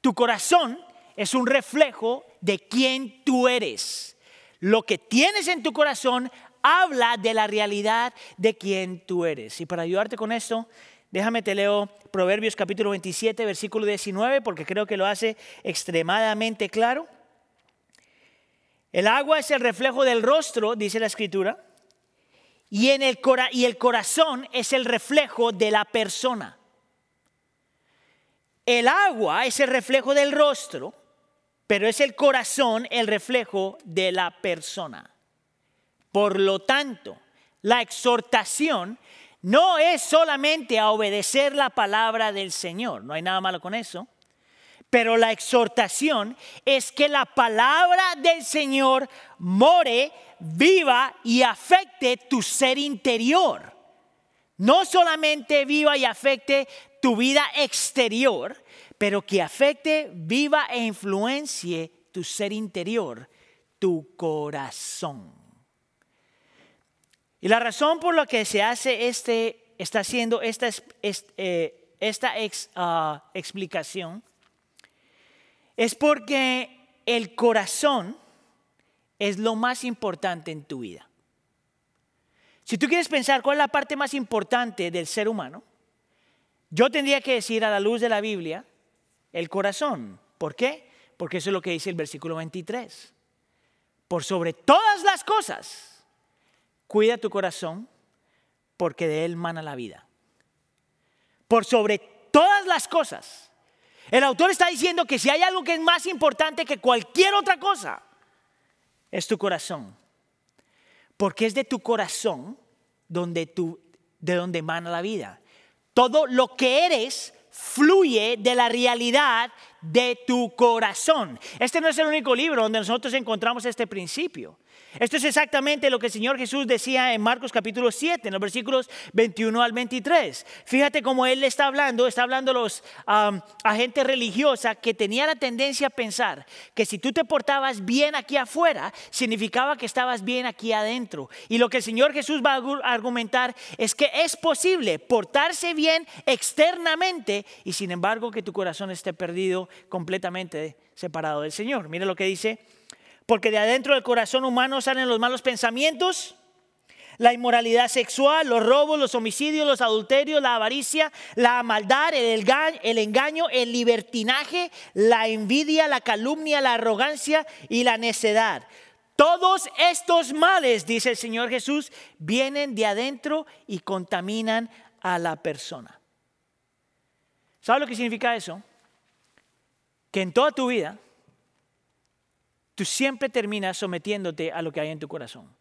Tu corazón es un reflejo de quién tú eres. Lo que tienes en tu corazón habla de la realidad de quién tú eres. Y para ayudarte con esto, déjame te leo Proverbios capítulo 27, versículo 19, porque creo que lo hace extremadamente claro. El agua es el reflejo del rostro, dice la escritura, y, en el, cora y el corazón es el reflejo de la persona. El agua es el reflejo del rostro, pero es el corazón el reflejo de la persona. Por lo tanto, la exhortación no es solamente a obedecer la palabra del Señor, no hay nada malo con eso, pero la exhortación es que la palabra del Señor more, viva y afecte tu ser interior. No solamente viva y afecte tu vida exterior, pero que afecte, viva e influencie tu ser interior, tu corazón. Y la razón por la que se hace este, está haciendo esta, eh, esta uh, explicación es porque el corazón es lo más importante en tu vida. Si tú quieres pensar cuál es la parte más importante del ser humano, yo tendría que decir a la luz de la Biblia el corazón. ¿Por qué? Porque eso es lo que dice el versículo 23. Por sobre todas las cosas Cuida tu corazón porque de él mana la vida. Por sobre todas las cosas. El autor está diciendo que si hay algo que es más importante que cualquier otra cosa, es tu corazón. Porque es de tu corazón donde tú, de donde emana la vida. Todo lo que eres fluye de la realidad de tu corazón. Este no es el único libro donde nosotros encontramos este principio. Esto es exactamente lo que el Señor Jesús decía en Marcos capítulo 7, en los versículos 21 al 23. Fíjate cómo Él está hablando, está hablando a los um, a gente religiosa que tenía la tendencia a pensar que si tú te portabas bien aquí afuera, significaba que estabas bien aquí adentro. Y lo que el Señor Jesús va a argumentar es que es posible portarse bien externamente y sin embargo que tu corazón esté perdido completamente separado del Señor. Mire lo que dice porque de adentro del corazón humano salen los malos pensamientos, la inmoralidad sexual, los robos, los homicidios, los adulterios, la avaricia, la maldad, el engaño, el, libertinaje, la envidia, la calumnia, la arrogancia y la necedad. Todos estos males, dice el Señor Jesús, vienen de adentro y contaminan a la persona. ¿Sabes lo que significa eso? Que en toda tu vida tú siempre terminas sometiéndote a lo que hay en tu corazón.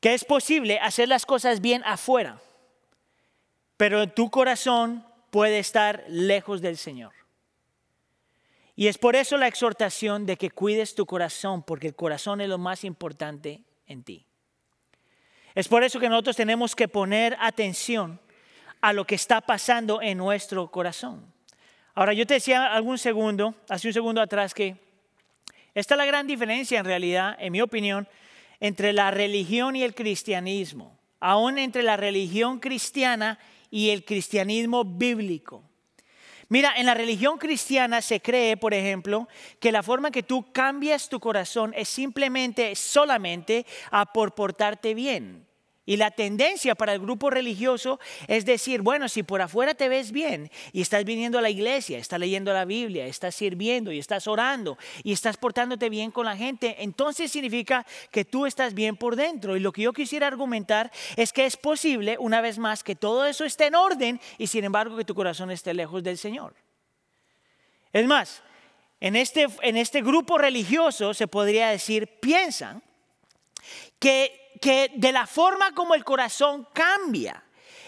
Que es posible hacer las cosas bien afuera, pero tu corazón puede estar lejos del Señor. Y es por eso la exhortación de que cuides tu corazón, porque el corazón es lo más importante en ti. Es por eso que nosotros tenemos que poner atención a lo que está pasando en nuestro corazón. Ahora, yo te decía algún segundo, hace un segundo atrás, que esta es la gran diferencia en realidad, en mi opinión, entre la religión y el cristianismo, aún entre la religión cristiana y el cristianismo bíblico. Mira, en la religión cristiana se cree, por ejemplo, que la forma que tú cambias tu corazón es simplemente, solamente a por portarte bien. Y la tendencia para el grupo religioso es decir, bueno, si por afuera te ves bien y estás viniendo a la iglesia, estás leyendo la Biblia, estás sirviendo y estás orando y estás portándote bien con la gente, entonces significa que tú estás bien por dentro. Y lo que yo quisiera argumentar es que es posible, una vez más, que todo eso esté en orden y sin embargo que tu corazón esté lejos del Señor. Es más, en este, en este grupo religioso se podría decir, piensan que que de la forma como el corazón cambia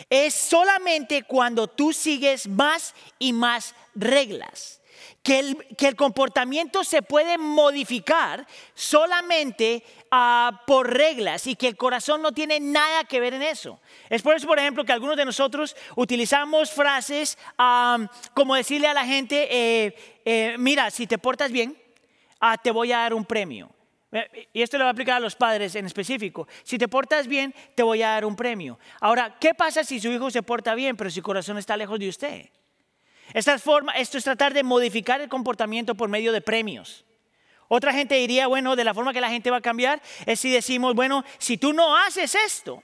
es solamente cuando tú sigues más y más reglas. Que el, que el comportamiento se puede modificar solamente ah, por reglas y que el corazón no tiene nada que ver en eso. Es por eso, por ejemplo, que algunos de nosotros utilizamos frases como decirle a la gente, eh, eh, mira, si te portas bien, ah, te voy a dar un premio. Eh, y esto le va a aplicar a los padres en específico. Si te portas bien, te voy a dar un premio. Ahora, ¿qué pasa si su hijo se porta bien, pero su corazón está lejos de usted? Esta forma, esto es tratar de modificar el comportamiento por medio de premios. Otra gente diría, bueno, de la forma que la gente va a cambiar es si decimos, bueno, si tú no haces esto,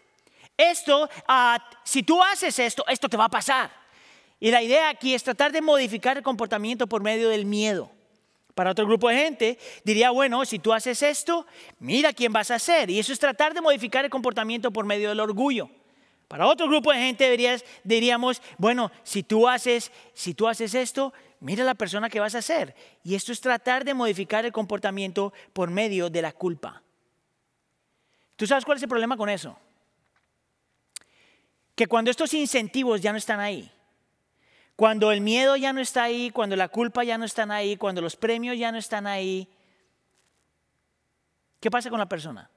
esto, ah, si tú haces esto, esto te va a pasar. Y la idea aquí es tratar de modificar el comportamiento por medio del miedo. Para otro grupo de gente diría, bueno, si tú haces esto, mira quién vas a ser. Y eso es tratar de modificar el comportamiento por medio del orgullo. Para otro grupo de gente diríamos, bueno, si tú haces, si tú haces esto, mira la persona que vas a ser. Y esto es tratar de modificar el comportamiento por medio de la culpa. ¿Tú sabes cuál es el problema con eso? Que cuando estos incentivos ya no están ahí, cuando el miedo ya no está ahí, cuando la culpa ya no están ahí, cuando los premios ya no están ahí, ¿qué pasa con la persona?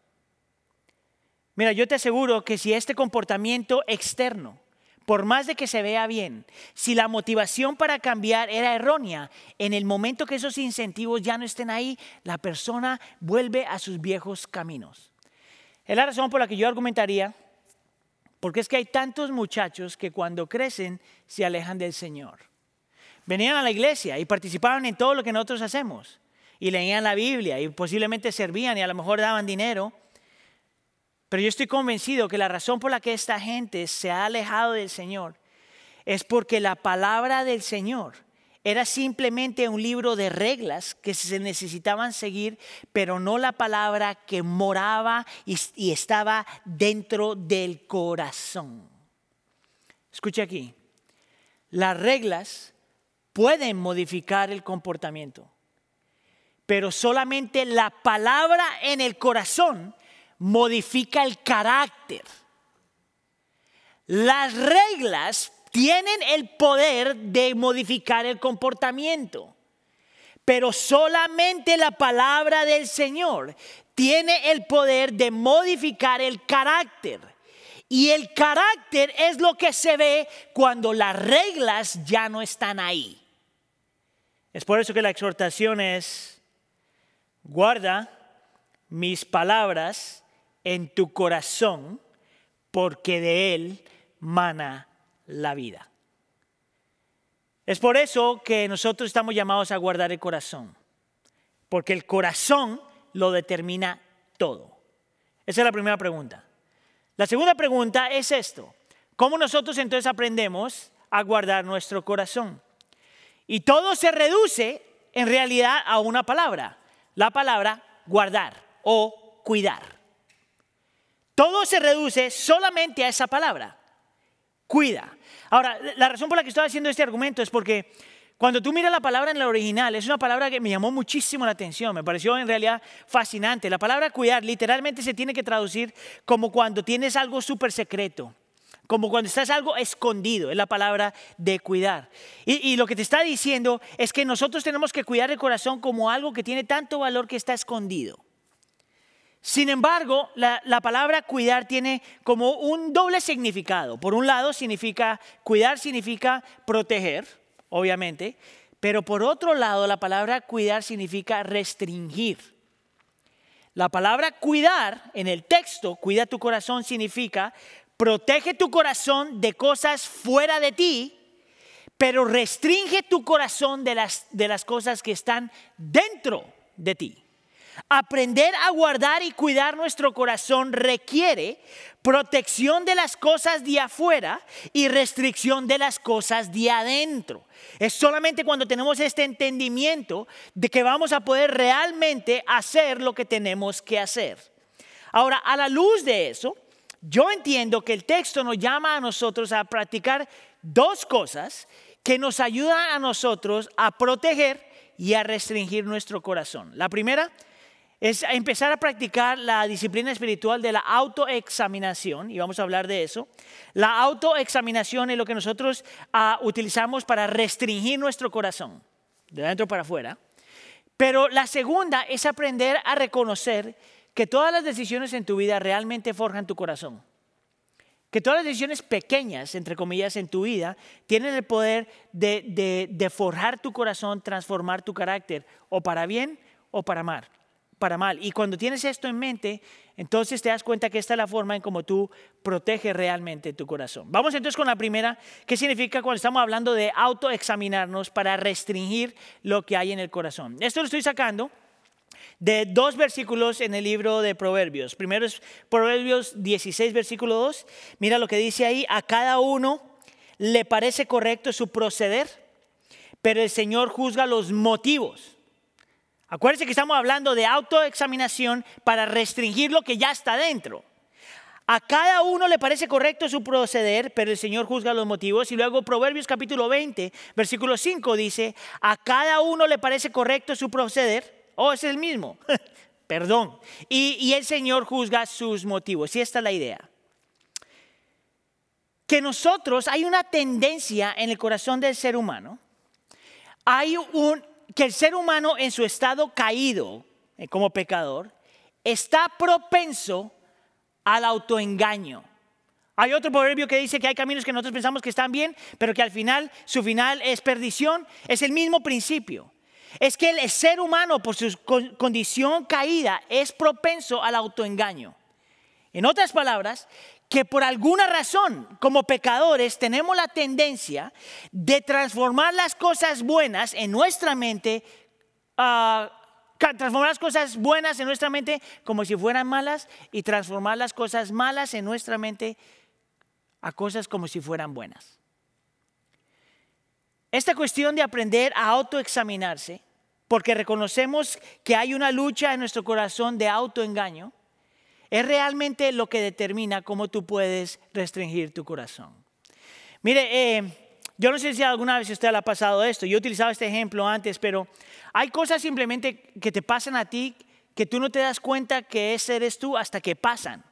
Mira, yo te aseguro que si este comportamiento externo, por más de que se vea bien, si la motivación para cambiar era errónea, en el momento que esos incentivos ya no estén ahí, la persona vuelve a sus viejos caminos. Es la razón por la que yo argumentaría porque es que hay tantos muchachos que cuando crecen se alejan del Señor. Venían a la iglesia y participaban en todo lo que nosotros hacemos. Y leían la Biblia y posiblemente servían y a lo mejor daban dinero. Pero yo estoy convencido que la razón por la que esta gente se ha alejado del Señor es porque la palabra del Señor era simplemente un libro de reglas que se necesitaban seguir, pero no la palabra que moraba y, estaba dentro del corazón. Escuche aquí, las reglas pueden modificar el comportamiento, pero solamente la palabra en el corazón modifica el carácter. Las reglas tienen el poder de modificar el comportamiento. Pero solamente la palabra del Señor tiene el poder de modificar el carácter. Y el carácter es lo que se ve cuando las reglas ya no están ahí. Es por eso que la exhortación es, guarda mis palabras en tu corazón, porque de él mana la vida. Es por eso que nosotros estamos llamados a guardar el corazón, porque el corazón lo determina todo. Esa es la primera pregunta. La segunda pregunta es esto. ¿Cómo nosotros entonces aprendemos a guardar nuestro corazón? Y todo se reduce en realidad a una palabra, la palabra guardar o cuidar. Todo se reduce solamente a esa palabra, cuida. Ahora, la razón por la que estoy haciendo este argumento es porque cuando tú miras la palabra en la original, es una palabra que me llamó muchísimo la atención, me pareció en realidad fascinante. La palabra cuidar literalmente se tiene que traducir como cuando tienes algo súper secreto, como cuando estás algo escondido, es la palabra de cuidar. Y, y lo que te está diciendo es que nosotros tenemos que cuidar el corazón como algo que tiene tanto valor que está escondido. Sin embargo, la, la, palabra cuidar tiene como un doble significado. Por un lado, significa cuidar significa proteger, obviamente, pero por otro lado, la palabra cuidar significa restringir. La palabra cuidar en el texto, cuida tu corazón, significa protege tu corazón de cosas fuera de ti, pero restringe tu corazón de las, de las cosas que están dentro de ti. Aprender a guardar y cuidar nuestro corazón requiere protección de las cosas de afuera y restricción de las cosas de adentro. Es solamente cuando tenemos este entendimiento de que vamos a poder realmente hacer lo que tenemos que hacer. Ahora, a la luz de eso, yo entiendo que el texto nos llama a nosotros a practicar dos cosas que nos ayudan a nosotros a proteger y a restringir nuestro corazón. La primera es empezar a practicar la disciplina espiritual de la autoexaminación, y vamos a hablar de eso. La autoexaminación es lo que nosotros uh, utilizamos para restringir nuestro corazón, de adentro para afuera. Pero la segunda es aprender a reconocer que todas las decisiones en tu vida realmente forjan tu corazón. Que todas las decisiones pequeñas, entre comillas, en tu vida tienen el poder de, de, de forjar tu corazón, transformar tu carácter, o para bien o para mal para mal. Y cuando tienes esto en mente, entonces te das cuenta que esta es la forma en cómo tú proteges realmente tu corazón. Vamos entonces con la primera, ¿qué significa cuando estamos hablando de autoexaminarnos para restringir lo que hay en el corazón? Esto lo estoy sacando de dos versículos en el libro de Proverbios. Primero es Proverbios 16, versículo 2. Mira lo que dice ahí, a cada uno le parece correcto su proceder, pero el Señor juzga los motivos. Acuérdense que estamos hablando de autoexaminación para restringir lo que ya está dentro. A cada uno le parece correcto su proceder, pero el Señor juzga los motivos. Y luego Proverbios capítulo 20, versículo 5 dice, a cada uno le parece correcto su proceder. Oh, es el mismo. Perdón. Y, y, el Señor juzga sus motivos. Y esta es la idea. Que nosotros, hay una tendencia en el corazón del ser humano. Hay un, que el ser humano en su estado caído eh, como pecador está propenso al autoengaño. Hay otro proverbio que dice que hay caminos que nosotros pensamos que están bien, pero que al final su final es perdición. Es el mismo principio. Es que el ser humano por su condición caída es propenso al autoengaño. En otras palabras, que por alguna razón, como pecadores, tenemos la tendencia de transformar las cosas buenas en nuestra mente, uh, transformar las cosas buenas en nuestra mente como si fueran malas y transformar las cosas malas en nuestra mente a cosas como si fueran buenas. Esta cuestión de aprender a autoexaminarse, porque reconocemos que hay una lucha en nuestro corazón de autoengaño, es realmente lo que determina cómo tú puedes restringir tu corazón. Mire, eh, yo no sé si alguna vez usted le ha pasado esto, yo he utilizado este ejemplo antes, pero hay cosas simplemente que te pasan a ti que tú no te das cuenta que ese eres tú hasta que pasan.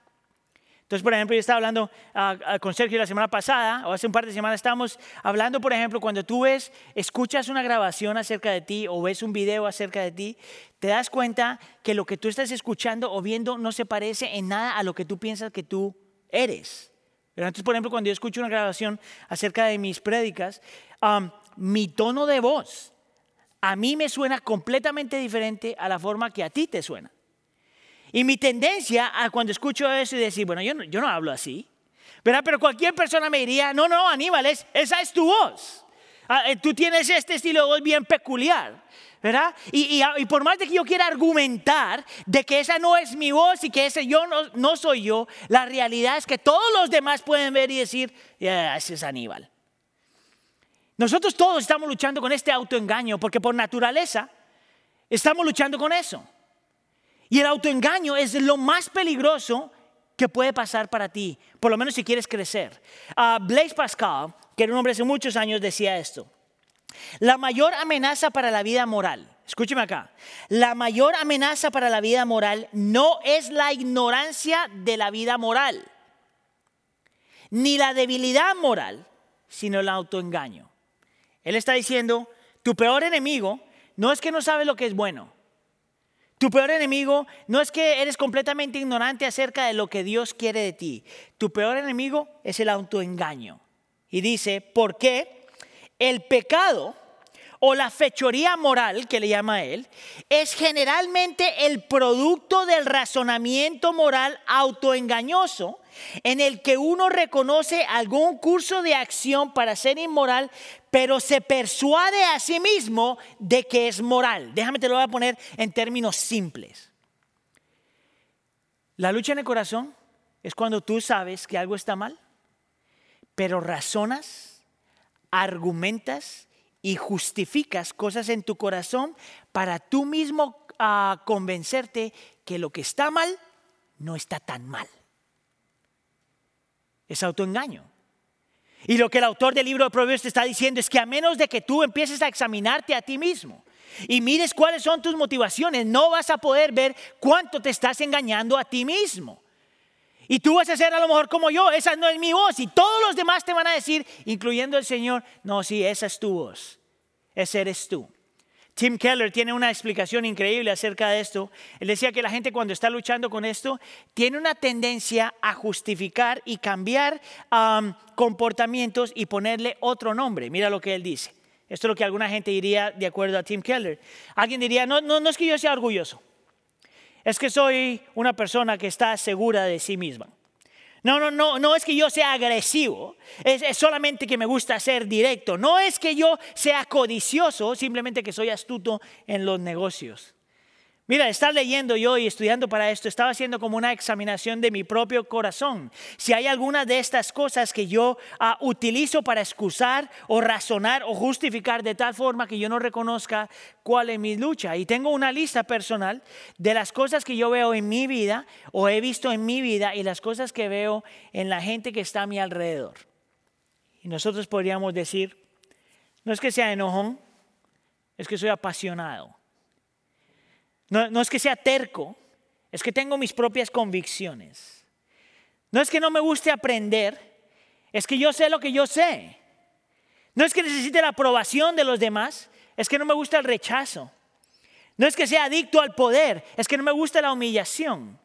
Entonces, por ejemplo, yo estaba hablando ah, con Sergio la semana pasada, o hace un par de semanas estábamos hablando, por ejemplo, cuando tú ves, escuchas una grabación acerca de ti o ves un video acerca de ti, te das cuenta que lo que tú estás escuchando o viendo no se parece en nada a lo que tú piensas que tú eres. Pero Entonces, por ejemplo, cuando yo escucho una grabación acerca de mis prédicas, am, mi tono de voz a mí me suena completamente diferente a la forma que a ti te suena. Y mi tendencia a cuando escucho eso y decir, bueno, yo no, yo no hablo así, ¿verdad? Pero cualquier persona me diría, no, no, Aníbal, es- esa es tu voz. Ah, eh, tú tienes este estilo de voz bien peculiar, ¿verdad? Y, y- y por más de que yo quiera argumentar de que esa no es mi voz y que ese yo no, no soy yo, la realidad es que todos los demás pueden ver y decir, "Ya, ese es Aníbal. Nosotros todos estamos luchando con este autoengaño porque por naturaleza estamos luchando con eso. Y el autoengaño es lo más peligroso que puede pasar para ti, por lo menos si quieres crecer. Ah, Blaise Pascal, que era un hombre hace muchos años, decía esto. La mayor amenaza para la vida moral, escúcheme acá, la mayor amenaza para la vida moral no es la ignorancia de la vida moral, ni la debilidad moral, sino el autoengaño. Él está diciendo, tu peor enemigo no es que no sabes lo que es bueno. Tu peor enemigo no es que eres completamente ignorante acerca de lo que Dios quiere de ti. Tu peor enemigo es el autoengaño. Y dice, ¿por qué? El pecado o la fechoría moral, que le llama él, es generalmente el producto del razonamiento moral autoengañoso en el que uno reconoce algún curso de acción para ser inmoral, pero se persuade a sí mismo de que es moral. Déjame te lo voy a poner en términos simples. La lucha en el corazón es cuando tú sabes que algo está mal, pero razonas, argumentas y justificas cosas en tu corazón para tú mismo ah, convencerte que lo que está mal no está tan mal. Es autoengaño. Y lo que el autor del libro de Proverbios te está diciendo es que a menos de que tú empieces a examinarte a ti mismo y mires cuáles son tus motivaciones, no vas a poder ver cuánto te estás engañando a ti mismo. Y tú vas a ser a lo mejor como yo, esa no es mi voz. Y todos los demás te van a decir, incluyendo el Señor, no, sí, esa es tu voz. Ese eres tú. Tim Keller tiene una explicación increíble acerca de esto. Él decía que la gente cuando está luchando con esto tiene una tendencia a justificar y cambiar um, comportamientos y ponerle otro nombre. Mira lo que él dice. Esto es lo que alguna gente diría de acuerdo a Tim Keller. Alguien diría, no, es que yo sea orgulloso. Es que soy una persona que está segura de sí misma. No, no, no, no es que yo sea agresivo, es, solamente que me gusta ser directo. No es que yo sea codicioso, simplemente que soy astuto en los negocios. Mira, estar leyendo yo y estudiando para esto, estaba haciendo como una examinación de mi propio corazón. Si hay alguna de estas cosas que yo uh, utilizo para excusar o razonar o justificar de tal forma que yo no reconozca cuál es mi lucha. Y tengo una lista personal de las cosas que yo veo en mi vida o he visto en mi vida y las cosas que veo en la gente que está a mi alrededor. Y nosotros podríamos decir, no es que sea enojón, es que soy apasionado. No, es que sea terco, es que tengo mis propias convicciones. No es que no me guste aprender, es que yo sé lo que yo sé. No es que necesite la aprobación de los demás, es que no me gusta el rechazo. No es que sea adicto al poder, es que no me gusta la humillación.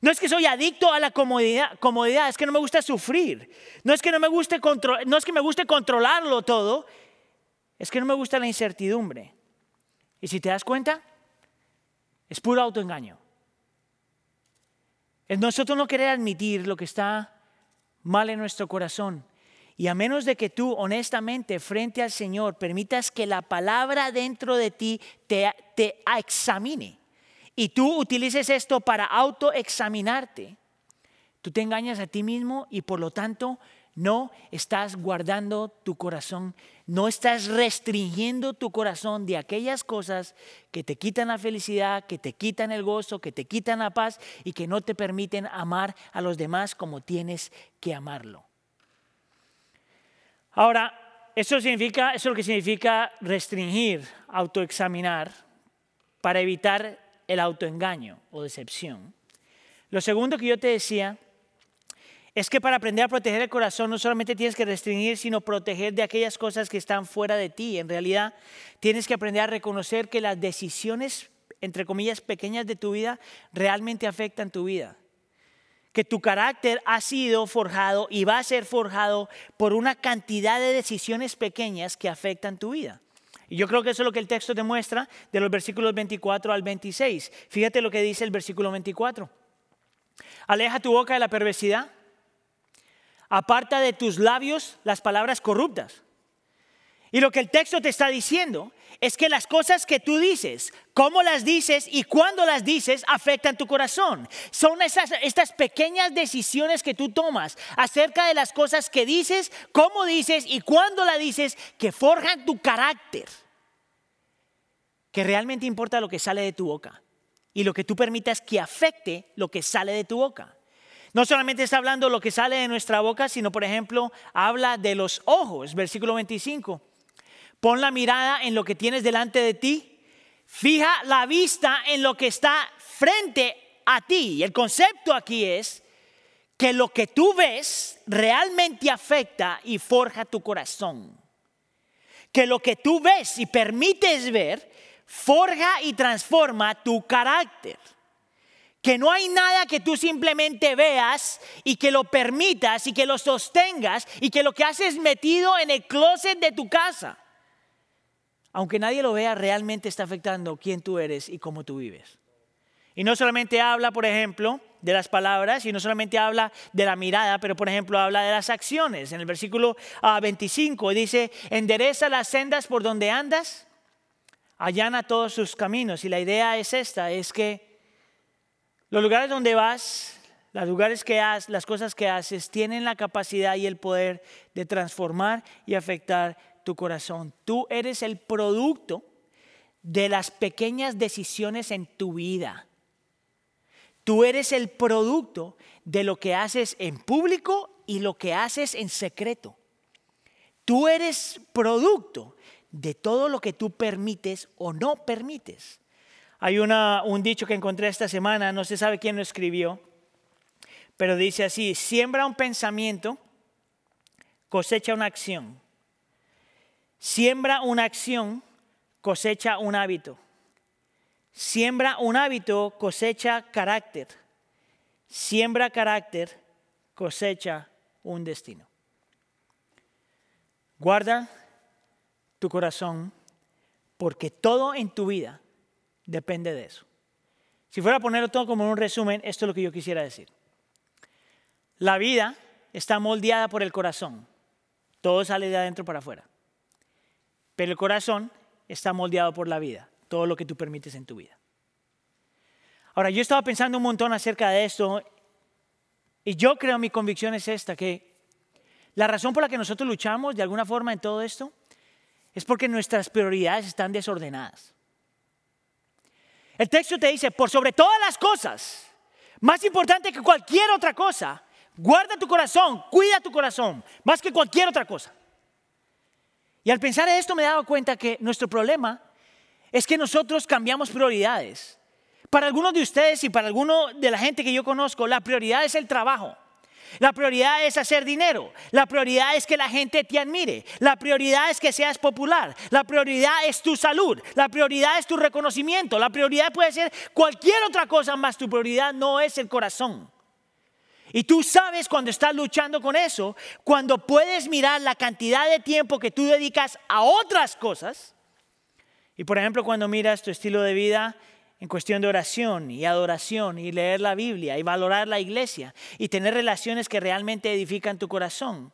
No es que soy adicto a la comodidad, es que no me gusta sufrir. No es que no me guste no es que me guste controlarlo todo, es que no me gusta la incertidumbre. Y si te das cuenta, es puro autoengaño. Es nosotros no querer admitir lo que está mal en nuestro corazón. Y a menos de que tú honestamente frente al Señor permitas que la palabra dentro de ti te, te examine y tú utilices esto para autoexaminarte, tú te engañas a ti mismo y por lo tanto no estás guardando tu corazón, no estás restringiendo tu corazón de aquellas cosas que te quitan la felicidad, que te quitan el gozo, que te quitan la paz y que no te permiten amar a los demás como tienes que amarlo. Ahora, eso significa, eso es lo que significa restringir, autoexaminar para evitar el autoengaño o decepción. Lo segundo que yo te decía es que para aprender a proteger el corazón no solamente tienes que restringir, sino proteger de aquellas cosas que están fuera de ti. En realidad, tienes que aprender a reconocer que las decisiones, entre comillas, pequeñas de tu vida realmente afectan tu vida. Que tu carácter ha sido forjado y va a ser forjado por una cantidad de decisiones pequeñas que afectan tu vida. Y yo creo que eso es lo que el texto demuestra de los versículos 24 al 26. Fíjate lo que dice el versículo 24. Aleja tu boca de la perversidad aparta de tus labios las palabras corruptas. Y lo que el texto te está diciendo es que las cosas que tú dices, cómo las dices y cuándo las dices, afectan tu corazón. Son esas, estas pequeñas decisiones que tú tomas acerca de las cosas que dices, cómo dices y cuándo las dices, que forjan tu carácter. Que realmente importa lo que sale de tu boca y lo que tú permitas que afecte lo que sale de tu boca. No solamente está hablando lo que sale de nuestra boca, sino por ejemplo habla de los ojos, versículo 25. Pon la mirada en lo que tienes delante de ti, fija la vista en lo que está frente a ti. El concepto aquí es que lo que tú ves realmente afecta y forja tu corazón. Que lo que tú ves y permites ver forja y transforma tu carácter que no hay nada que tú simplemente veas y que lo permitas y que lo sostengas y que lo que haces metido en el closet de tu casa, aunque nadie lo vea, realmente está afectando quién tú eres y cómo tú vives. Y no solamente habla, por ejemplo, de las palabras, y no solamente habla de la mirada, pero por ejemplo habla de las acciones. En el versículo 25 dice, endereza las sendas por donde andas, allana todos sus caminos. Y la idea es esta, es que los lugares donde vas, los lugares que haces, las cosas que haces, tienen la capacidad y el poder de transformar y afectar tu corazón. Tú eres el producto de las pequeñas decisiones en tu vida. Tú eres el producto de lo que haces en público y lo que haces en secreto. Tú eres producto de todo lo que tú permites o no permites. Hay un dicho que encontré esta semana, no se sabe quién lo escribió, pero dice así, siembra un pensamiento, cosecha una acción. Siembra una acción, cosecha un hábito. Siembra un hábito, cosecha carácter. Siembra carácter, cosecha un destino. Guarda tu corazón porque todo en tu vida depende de eso. Si fuera a ponerlo todo como un resumen, esto es lo que yo quisiera decir. La vida está moldeada por el corazón. Todo sale de adentro para afuera. Pero el corazón está moldeado por la vida, todo lo que tú permites en tu vida. Ahora, yo estaba pensando un montón acerca de esto y yo creo mi convicción es esta, que la razón por la que nosotros luchamos de alguna forma en todo esto es porque nuestras prioridades están desordenadas. El texto te dice, por sobre todas las cosas, más importante que cualquier otra cosa, guarda tu corazón, cuida tu corazón, más que cualquier otra cosa. Y al pensar en esto me he dado cuenta que nuestro problema es que nosotros cambiamos prioridades. Para algunos de ustedes y para algunos de la gente que yo conozco, la prioridad es el trabajo. La prioridad es hacer dinero. La prioridad es que la gente te admire. La prioridad es que seas popular. La prioridad es tu salud. La prioridad es tu reconocimiento. La prioridad puede ser cualquier otra cosa más. Tu prioridad no es el corazón. Y tú sabes cuando estás luchando con eso, cuando puedes mirar la cantidad de tiempo que tú dedicas a otras cosas. Y por ejemplo, cuando miras tu estilo de vida en cuestión de oración y adoración y leer la Biblia y valorar la iglesia y tener relaciones que realmente edifican tu corazón.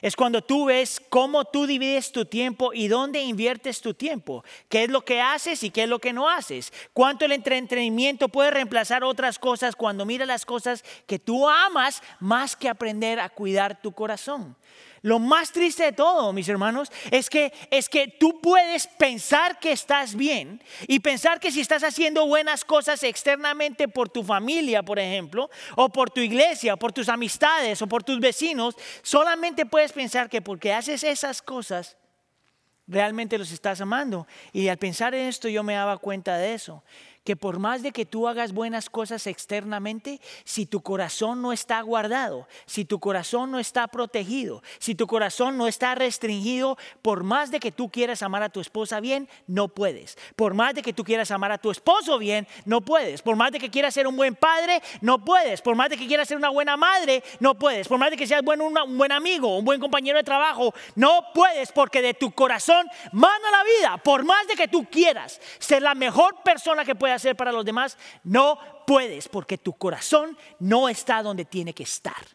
Es cuando tú ves cómo tú divides tu tiempo y dónde inviertes tu tiempo, qué es lo que haces y qué es lo que no haces, cuánto el entretenimiento puede reemplazar otras cosas cuando miras las cosas que tú amas más que aprender a cuidar tu corazón. Lo más triste de todo, mis hermanos, es que es que tú puedes pensar que estás bien y pensar que si estás haciendo buenas cosas externamente por tu familia, por ejemplo, o por tu iglesia, por tus amistades, o por tus vecinos, solamente puedes pensar que porque haces esas cosas realmente los estás amando. Y al pensar en esto yo me daba cuenta de eso, que por más de que tú hagas buenas cosas externamente, si tu corazón no está guardado, si tu corazón no está protegido, si tu corazón no está restringido, por más de que tú quieras amar a tu esposa bien, no puedes. Por más de que tú quieras amar a tu esposo bien, no puedes. Por más de que quieras ser un buen padre, no puedes. Por más de que quieras ser una buena madre, no puedes. Por más de que seas un buen amigo, un buen compañero de trabajo, no puedes porque de tu corazón mana la vida. Por más de que tú quieras ser la mejor persona que puedas ser para los demás, no puedes porque tu corazón no está donde tiene que estar.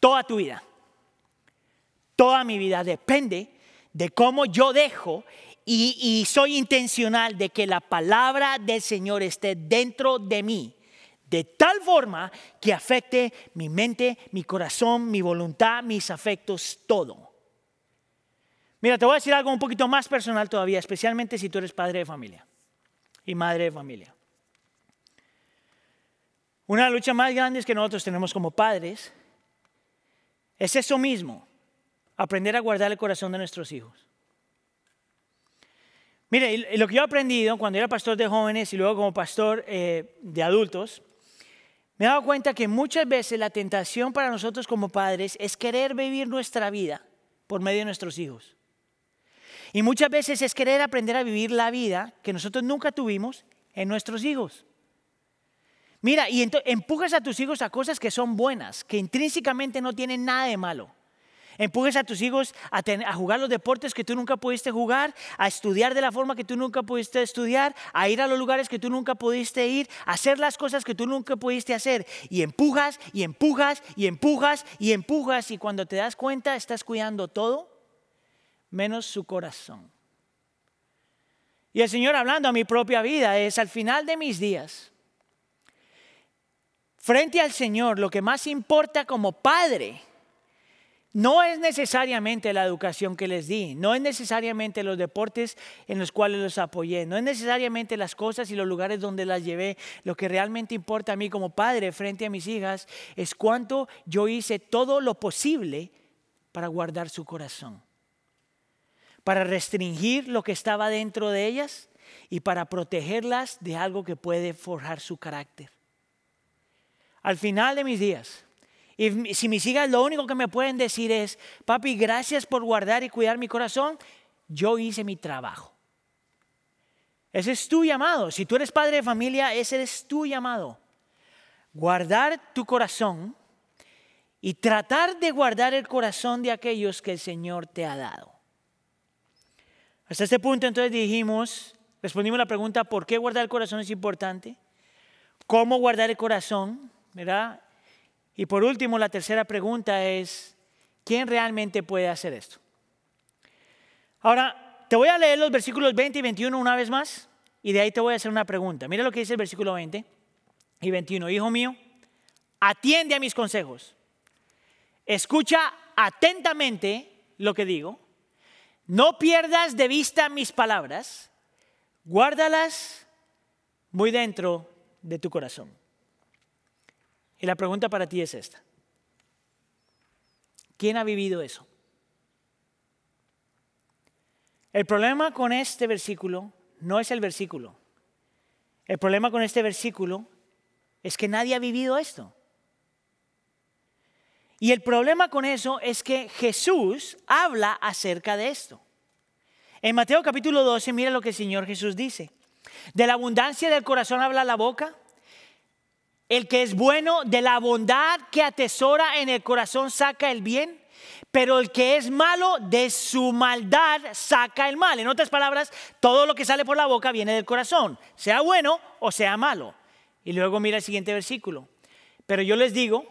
Toda tu vida, toda mi vida depende de cómo yo dejo y soy intencional de que la palabra del Señor esté dentro de mí. De tal forma que afecte mi mente, mi corazón, mi voluntad, mis afectos, todo. Mira, te voy a decir algo un poquito más personal todavía, especialmente si tú eres padre de familia y madre de familia. Una de las luchas más grandes que nosotros tenemos como padres es eso mismo, aprender a guardar el corazón de nuestros hijos. Mire, lo que yo he aprendido cuando era pastor de jóvenes y luego como pastor eh, de adultos, me he dado cuenta que muchas veces la tentación para nosotros como padres es querer vivir nuestra vida por medio de nuestros hijos. Y muchas veces es querer aprender a vivir la vida que nosotros nunca tuvimos en nuestros hijos. Mira, y empujas a tus hijos a cosas que son buenas, que intrínsecamente no tienen nada de malo. Empujes a tus hijos a jugar los deportes que tú nunca pudiste jugar, a estudiar de la forma que tú nunca pudiste estudiar, a ir a los lugares que tú nunca pudiste ir, a hacer las cosas que tú nunca pudiste hacer. Y empujas y empujas y empujas y empujas y cuando te das cuenta estás cuidando todo menos su corazón. Y el Señor hablando a mi propia vida es al final de mis días, frente al Señor, lo que más importa como padre no es necesariamente la educación que les di, no es necesariamente los deportes en los cuales los apoyé, no es necesariamente las cosas y los lugares donde las llevé. Lo que realmente importa a mí como padre frente a mis hijas es cuánto yo hice todo lo posible para guardar su corazón, para restringir lo que estaba dentro de ellas y para protegerlas de algo que puede forjar su carácter. Al final de mis días, y si mis hijas lo único que me pueden decir es, papi, gracias por guardar y cuidar mi corazón, yo hice mi trabajo. Ese es tu llamado. Si tú eres padre de familia, ese es tu llamado. Guardar tu corazón y tratar de guardar el corazón de aquellos que el Señor te ha dado. Hasta este punto entonces dijimos, respondimos la pregunta, ¿por qué guardar el corazón es importante? ¿Cómo guardar el corazón? ¿Verdad? Y por último, la tercera pregunta es, ¿quién realmente puede hacer esto? Ahora, te voy a leer los versículos 20 y 21 una vez más y de ahí te voy a hacer una pregunta. Mira lo que dice el versículo 20 y 21. Hijo mío, atiende a mis consejos. Escucha atentamente lo que digo. No pierdas de vista mis palabras. Guárdalas muy dentro de tu corazón. Y la pregunta para ti es esta. ¿Quién ha vivido eso? El problema con este versículo no es el versículo. El problema con este versículo es que nadie ha vivido esto. Y el problema con eso es que Jesús habla acerca de esto. En Mateo capítulo 12, mira lo que el Señor Jesús dice. De la abundancia del corazón habla la boca. El que es bueno, de la bondad que atesora en el corazón saca el bien. Pero el que es malo, de su maldad saca el mal. En otras palabras, todo lo que sale por la boca viene del corazón, sea bueno o sea malo. Y luego mira el siguiente versículo. Pero yo les digo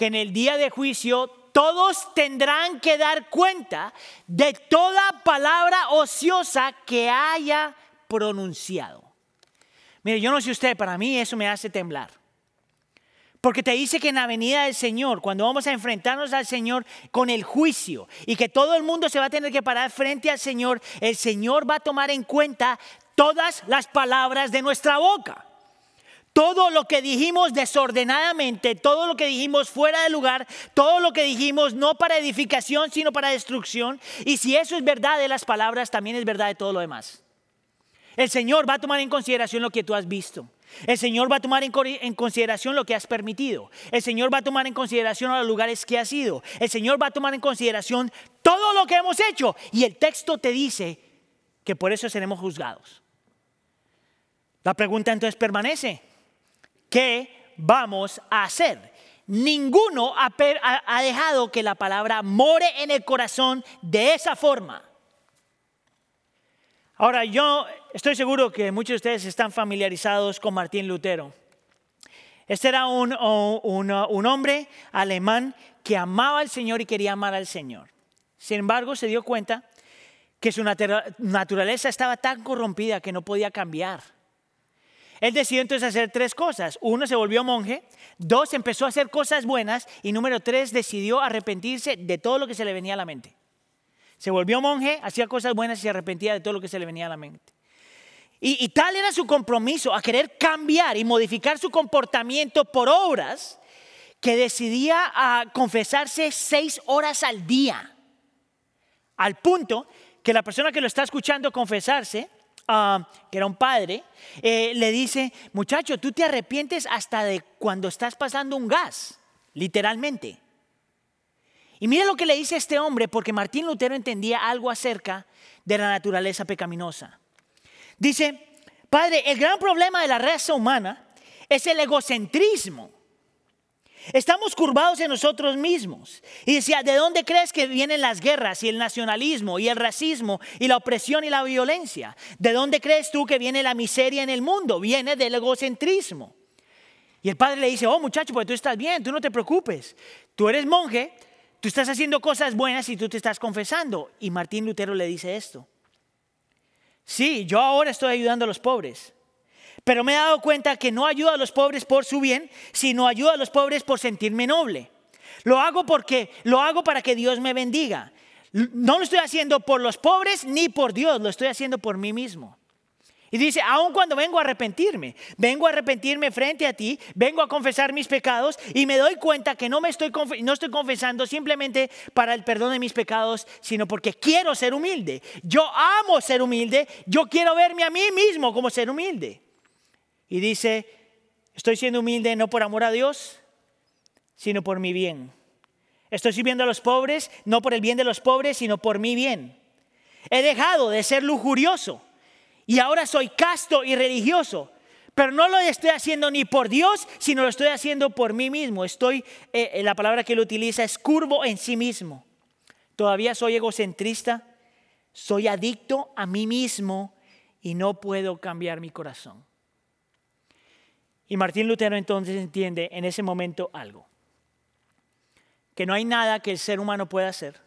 que en el día de juicio todos tendrán que dar cuenta de toda palabra ociosa que haya pronunciado. Mire, yo no sé usted, para mí eso me hace temblar. Porque te dice que en la venida del Señor, cuando vamos a enfrentarnos al Señor con el juicio y que todo el mundo se va a tener que parar frente al Señor, el Señor va a tomar en cuenta todas las palabras de nuestra boca. Todo lo que dijimos desordenadamente, todo lo que dijimos fuera de lugar, todo lo que dijimos no para edificación, sino para destrucción. Y si eso es verdad de las palabras, también es verdad de todo lo demás. El Señor va a tomar en consideración lo que tú has visto. El Señor va a tomar en, consideración lo que has permitido. El Señor va a tomar en consideración los lugares que has ido. El Señor va a tomar en consideración todo lo que hemos hecho. Y el texto te dice que por eso seremos juzgados. La pregunta entonces permanece. ¿Qué vamos a hacer? Ninguno ha, dejado que la palabra more en el corazón de esa forma. Ahora, yo estoy seguro que muchos de ustedes están familiarizados con Martín Lutero. Este era un, un- hombre alemán que amaba al Señor y quería amar al Señor. Sin embargo, se dio cuenta que su natura- naturaleza estaba tan corrompida que no podía cambiar. Él decidió entonces hacer tres cosas. Uno, se volvió monje. Dos, empezó a hacer cosas buenas. Y número tres, decidió arrepentirse de todo lo que se le venía a la mente. Se volvió monje, hacía cosas buenas y se arrepentía de todo lo que se le venía a la mente. Y, y tal era su compromiso a querer cambiar y modificar su comportamiento por obras que decidía a confesarse seis horas al día. Al punto que la persona que lo está escuchando confesarse, ah, que era un padre, eh, le dice, muchacho, tú te arrepientes hasta de cuando estás pasando un gas, literalmente. Y mira lo que le dice este hombre, porque Martín Lutero entendía algo acerca de la naturaleza pecaminosa. Dice, Padre, el gran problema de la raza humana es el egocentrismo. Estamos curvados en nosotros mismos. Y decía, ¿de dónde crees que vienen las guerras y el nacionalismo y el racismo y la opresión y la violencia? ¿De dónde crees tú que viene la miseria en el mundo? Viene del egocentrismo. Y el padre le dice, oh muchacho, pues tú estás bien, tú no te preocupes. Tú eres monje, tú estás haciendo cosas buenas y tú te estás confesando. Y Martín Lutero le dice esto. Sí, yo ahora estoy ayudando a los pobres. Pero me he dado cuenta que no ayudo a los pobres por su bien, sino ayudo a los pobres por sentirme noble. Lo hago porque lo hago para que Dios me bendiga. No lo estoy haciendo por los pobres ni por Dios, lo estoy haciendo por mí mismo. Y dice, aun cuando vengo a arrepentirme, vengo a arrepentirme frente a ti, vengo a confesar mis pecados y me doy cuenta que no me estoy, no estoy confesando simplemente para el perdón de mis pecados, sino porque quiero ser humilde. Yo amo ser humilde, yo quiero verme a mí mismo como ser humilde. Y dice, estoy siendo humilde no por amor a Dios, sino por mi bien. Estoy sirviendo a los pobres, no por el bien de los pobres, sino por mi bien. He dejado de ser lujurioso y ahora soy casto y religioso. Pero no lo estoy haciendo ni por Dios, sino lo estoy haciendo por mí mismo. Estoy, eh, eh, la palabra que él utiliza es curvo en sí mismo. Todavía soy egocentrista, soy adicto a mí mismo y no puedo cambiar mi corazón. Y Martín Lutero entonces entiende en ese momento algo, que no hay nada que el ser humano pueda hacer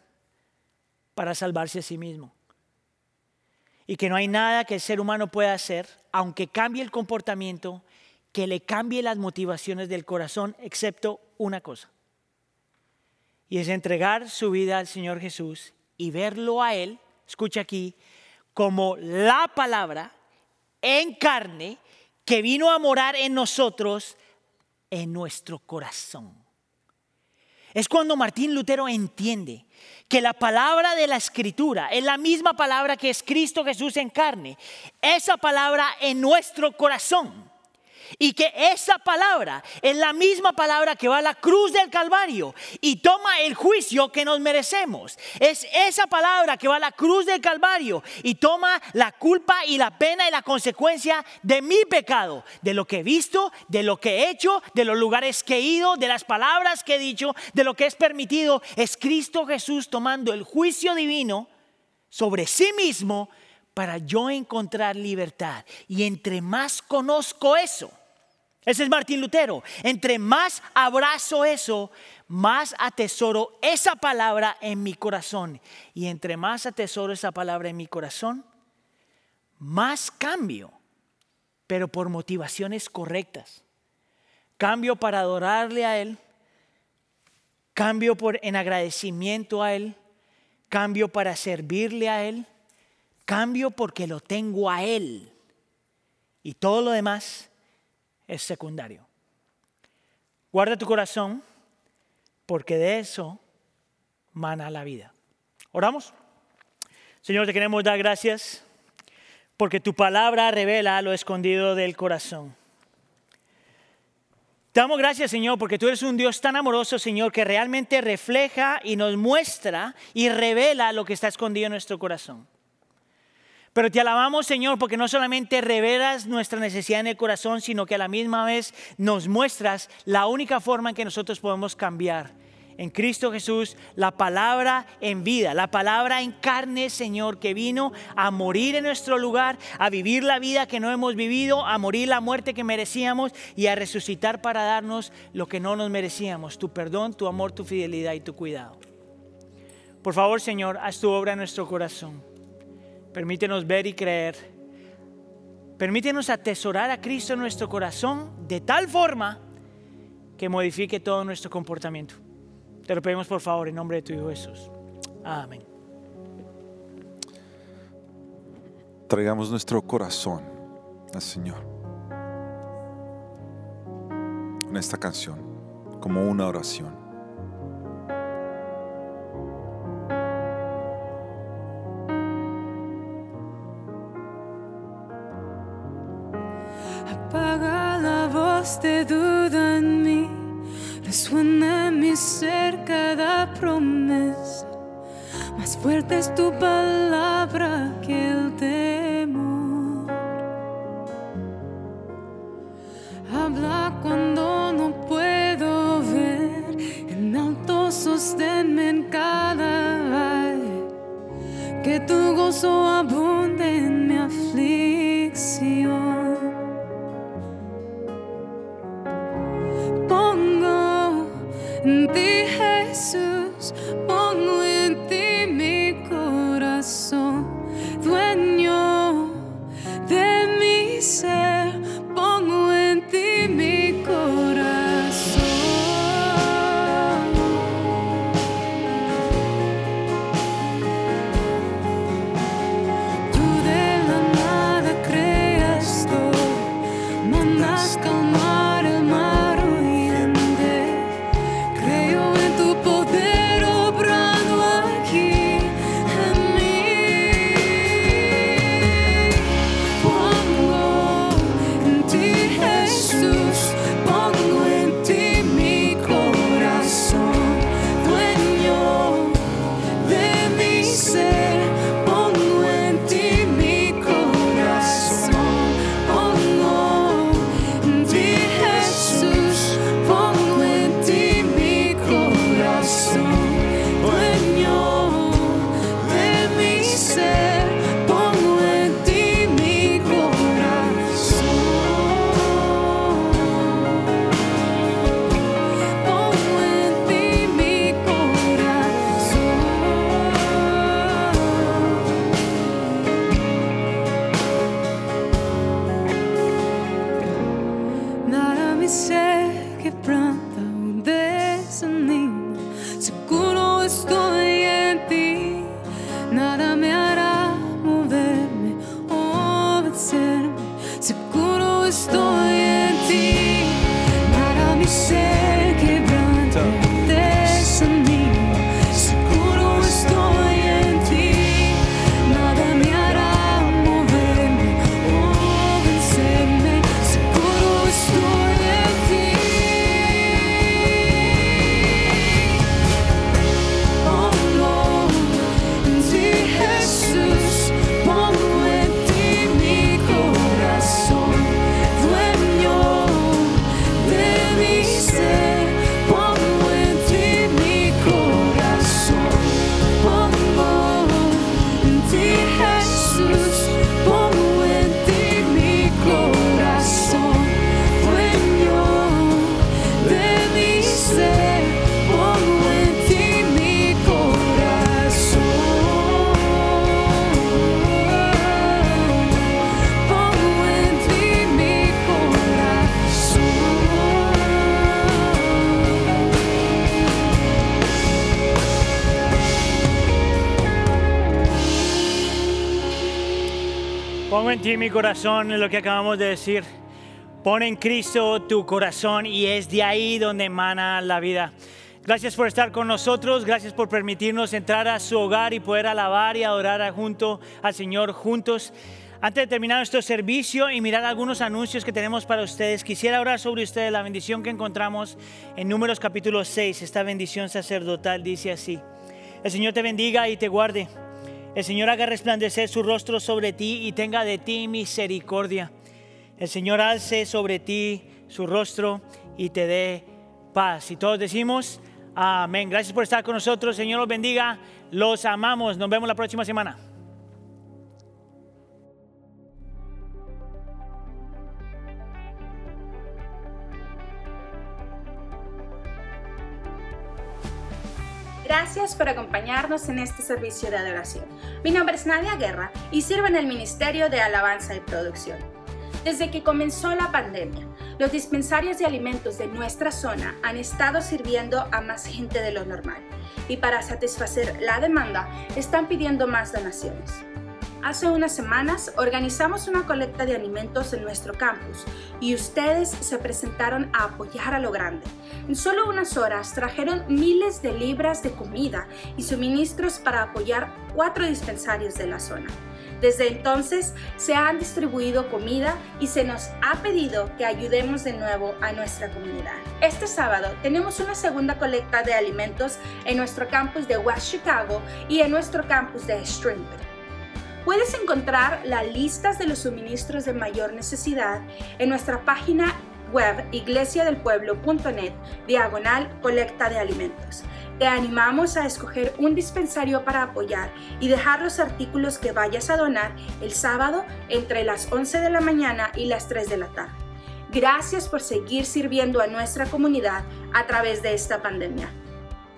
para salvarse a sí mismo. Y que no hay nada que el ser humano pueda hacer, aunque cambie el comportamiento, que le cambie las motivaciones del corazón, excepto una cosa. Y es entregar su vida al Señor Jesús y verlo a Él, escucha aquí, como la palabra en carne que vino a morar en nosotros, en nuestro corazón. Es cuando Martín Lutero entiende que la palabra de la escritura es la misma palabra que es Cristo Jesús en carne. Esa palabra en nuestro corazón. Y que esa palabra es la misma palabra que va a la cruz del Calvario y toma el juicio que nos merecemos. Es esa palabra que va a la cruz del Calvario y toma la culpa y la pena y la consecuencia de mi pecado, de lo que he visto, de lo que he hecho, de los lugares que he ido, de las palabras que he dicho, de lo que es permitido. Es Cristo Jesús tomando el juicio divino sobre sí mismo para yo encontrar libertad. Y entre más conozco eso, ese es Martín Lutero, entre más abrazo eso, más atesoro esa palabra en mi corazón. Y entre más atesoro esa palabra en mi corazón, más cambio, pero por motivaciones correctas. Cambio para adorarle a Él, cambio por, en agradecimiento a Él, cambio para servirle a Él, cambio porque lo tengo a Él. Y todo lo demás es secundario. Guarda tu corazón porque de eso mana la vida. Oramos. Señor, te queremos dar gracias porque tu palabra revela lo escondido del corazón. Te damos gracias, Señor, porque tú eres un Dios tan amoroso, Señor, que realmente refleja y nos muestra y revela lo que está escondido en nuestro corazón. Pero te alabamos, Señor, porque no solamente revelas nuestra necesidad en el corazón, sino que a la misma vez nos muestras la única forma en que nosotros podemos cambiar. En Cristo Jesús, la palabra en vida, la palabra en carne, Señor, que vino a morir en nuestro lugar, a vivir la vida que no hemos vivido, a morir la muerte que merecíamos y a resucitar para darnos lo que no nos merecíamos, tu perdón, tu amor, tu fidelidad y tu cuidado. Por favor, Señor, haz tu obra en nuestro corazón. Permítenos ver y creer. Permítenos atesorar a Cristo en nuestro corazón de tal forma que modifique todo nuestro comportamiento. Te lo pedimos por favor en nombre de tu Hijo Jesús. Amén. Traigamos nuestro corazón al Señor en esta canción como una oración. De duda en mí, resuena en mi ser cada promesa. Más fuerte es tu palabra que el temor. Habla cuando no puedo ver, en alto sosténme en cada valle. Que tu gozo abunde en mi aflicción. En ti, Jesús, Mi corazón, es lo que acabamos de decir. Pon en Cristo tu corazón y es de ahí donde emana la vida. Gracias por estar con nosotros, gracias por permitirnos entrar a su hogar y poder alabar y adorar junto al Señor juntos. Antes de terminar nuestro servicio y mirar algunos anuncios que tenemos para ustedes, quisiera orar sobre ustedes la bendición que encontramos en Números capítulo 6. Esta bendición sacerdotal dice así. El Señor te bendiga y te guarde. El Señor haga resplandecer su rostro sobre ti y tenga de ti misericordia. El Señor alce sobre ti su rostro y te dé paz. Y todos decimos, amén. Gracias por estar con nosotros. Señor los bendiga. Los amamos. Nos vemos la próxima semana. Gracias por acompañarnos en este servicio de adoración. Mi nombre es Nadia Guerra y sirvo en el Ministerio de Alabanza y Producción. Desde que comenzó la pandemia, los dispensarios de alimentos de nuestra zona han estado sirviendo a más gente de lo normal y para satisfacer la demanda están pidiendo más donaciones. Hace unas semanas organizamos una colecta de alimentos en nuestro campus y ustedes se presentaron a apoyar a lo grande. En solo unas horas trajeron miles de libras de comida y suministros para apoyar cuatro dispensarios de la zona. Desde entonces se han distribuido comida y se nos ha pedido que ayudemos de nuevo a nuestra comunidad. Este sábado tenemos una segunda colecta de alimentos en nuestro campus de West Chicago y en nuestro campus de Stringwood. Puedes encontrar las listas de los suministros de mayor necesidad en nuestra página web iglesiadelpueblo.net diagonal colecta de alimentos. Te animamos a escoger un dispensario para apoyar y dejar los artículos que vayas a donar el sábado entre las 11 de la mañana y las 3 de la tarde. Gracias por seguir sirviendo a nuestra comunidad a través de esta pandemia.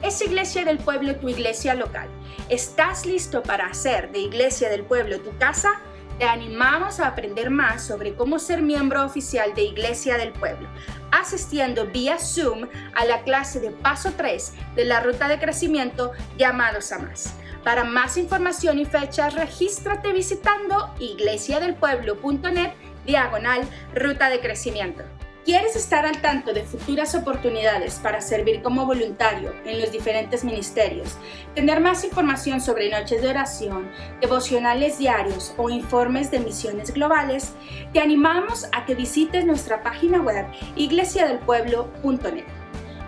Es Iglesia del Pueblo tu iglesia local. ¿Estás listo para hacer de Iglesia del Pueblo tu casa? Te animamos a aprender más sobre cómo ser miembro oficial de Iglesia del Pueblo, asistiendo vía Zoom a la clase de paso 3 de la ruta de crecimiento llamados a más. Para más información y fechas, regístrate visitando iglesiadelpueblo.net diagonal ruta de crecimiento. ¿Quieres estar al tanto de futuras oportunidades para servir como voluntario en los diferentes ministerios? Tener más información sobre noches de oración, devocionales diarios o informes de misiones globales, te animamos a que visites nuestra página web iglesiadelpueblo.net.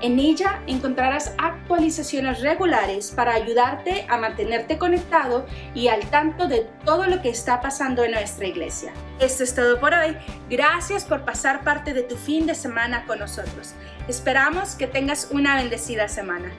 En ella encontrarás actualizaciones regulares para ayudarte a mantenerte conectado y al tanto de todo lo que está pasando en nuestra iglesia. Esto es todo por hoy. Gracias por pasar parte de tu fin de semana con nosotros. Esperamos que tengas una bendecida semana.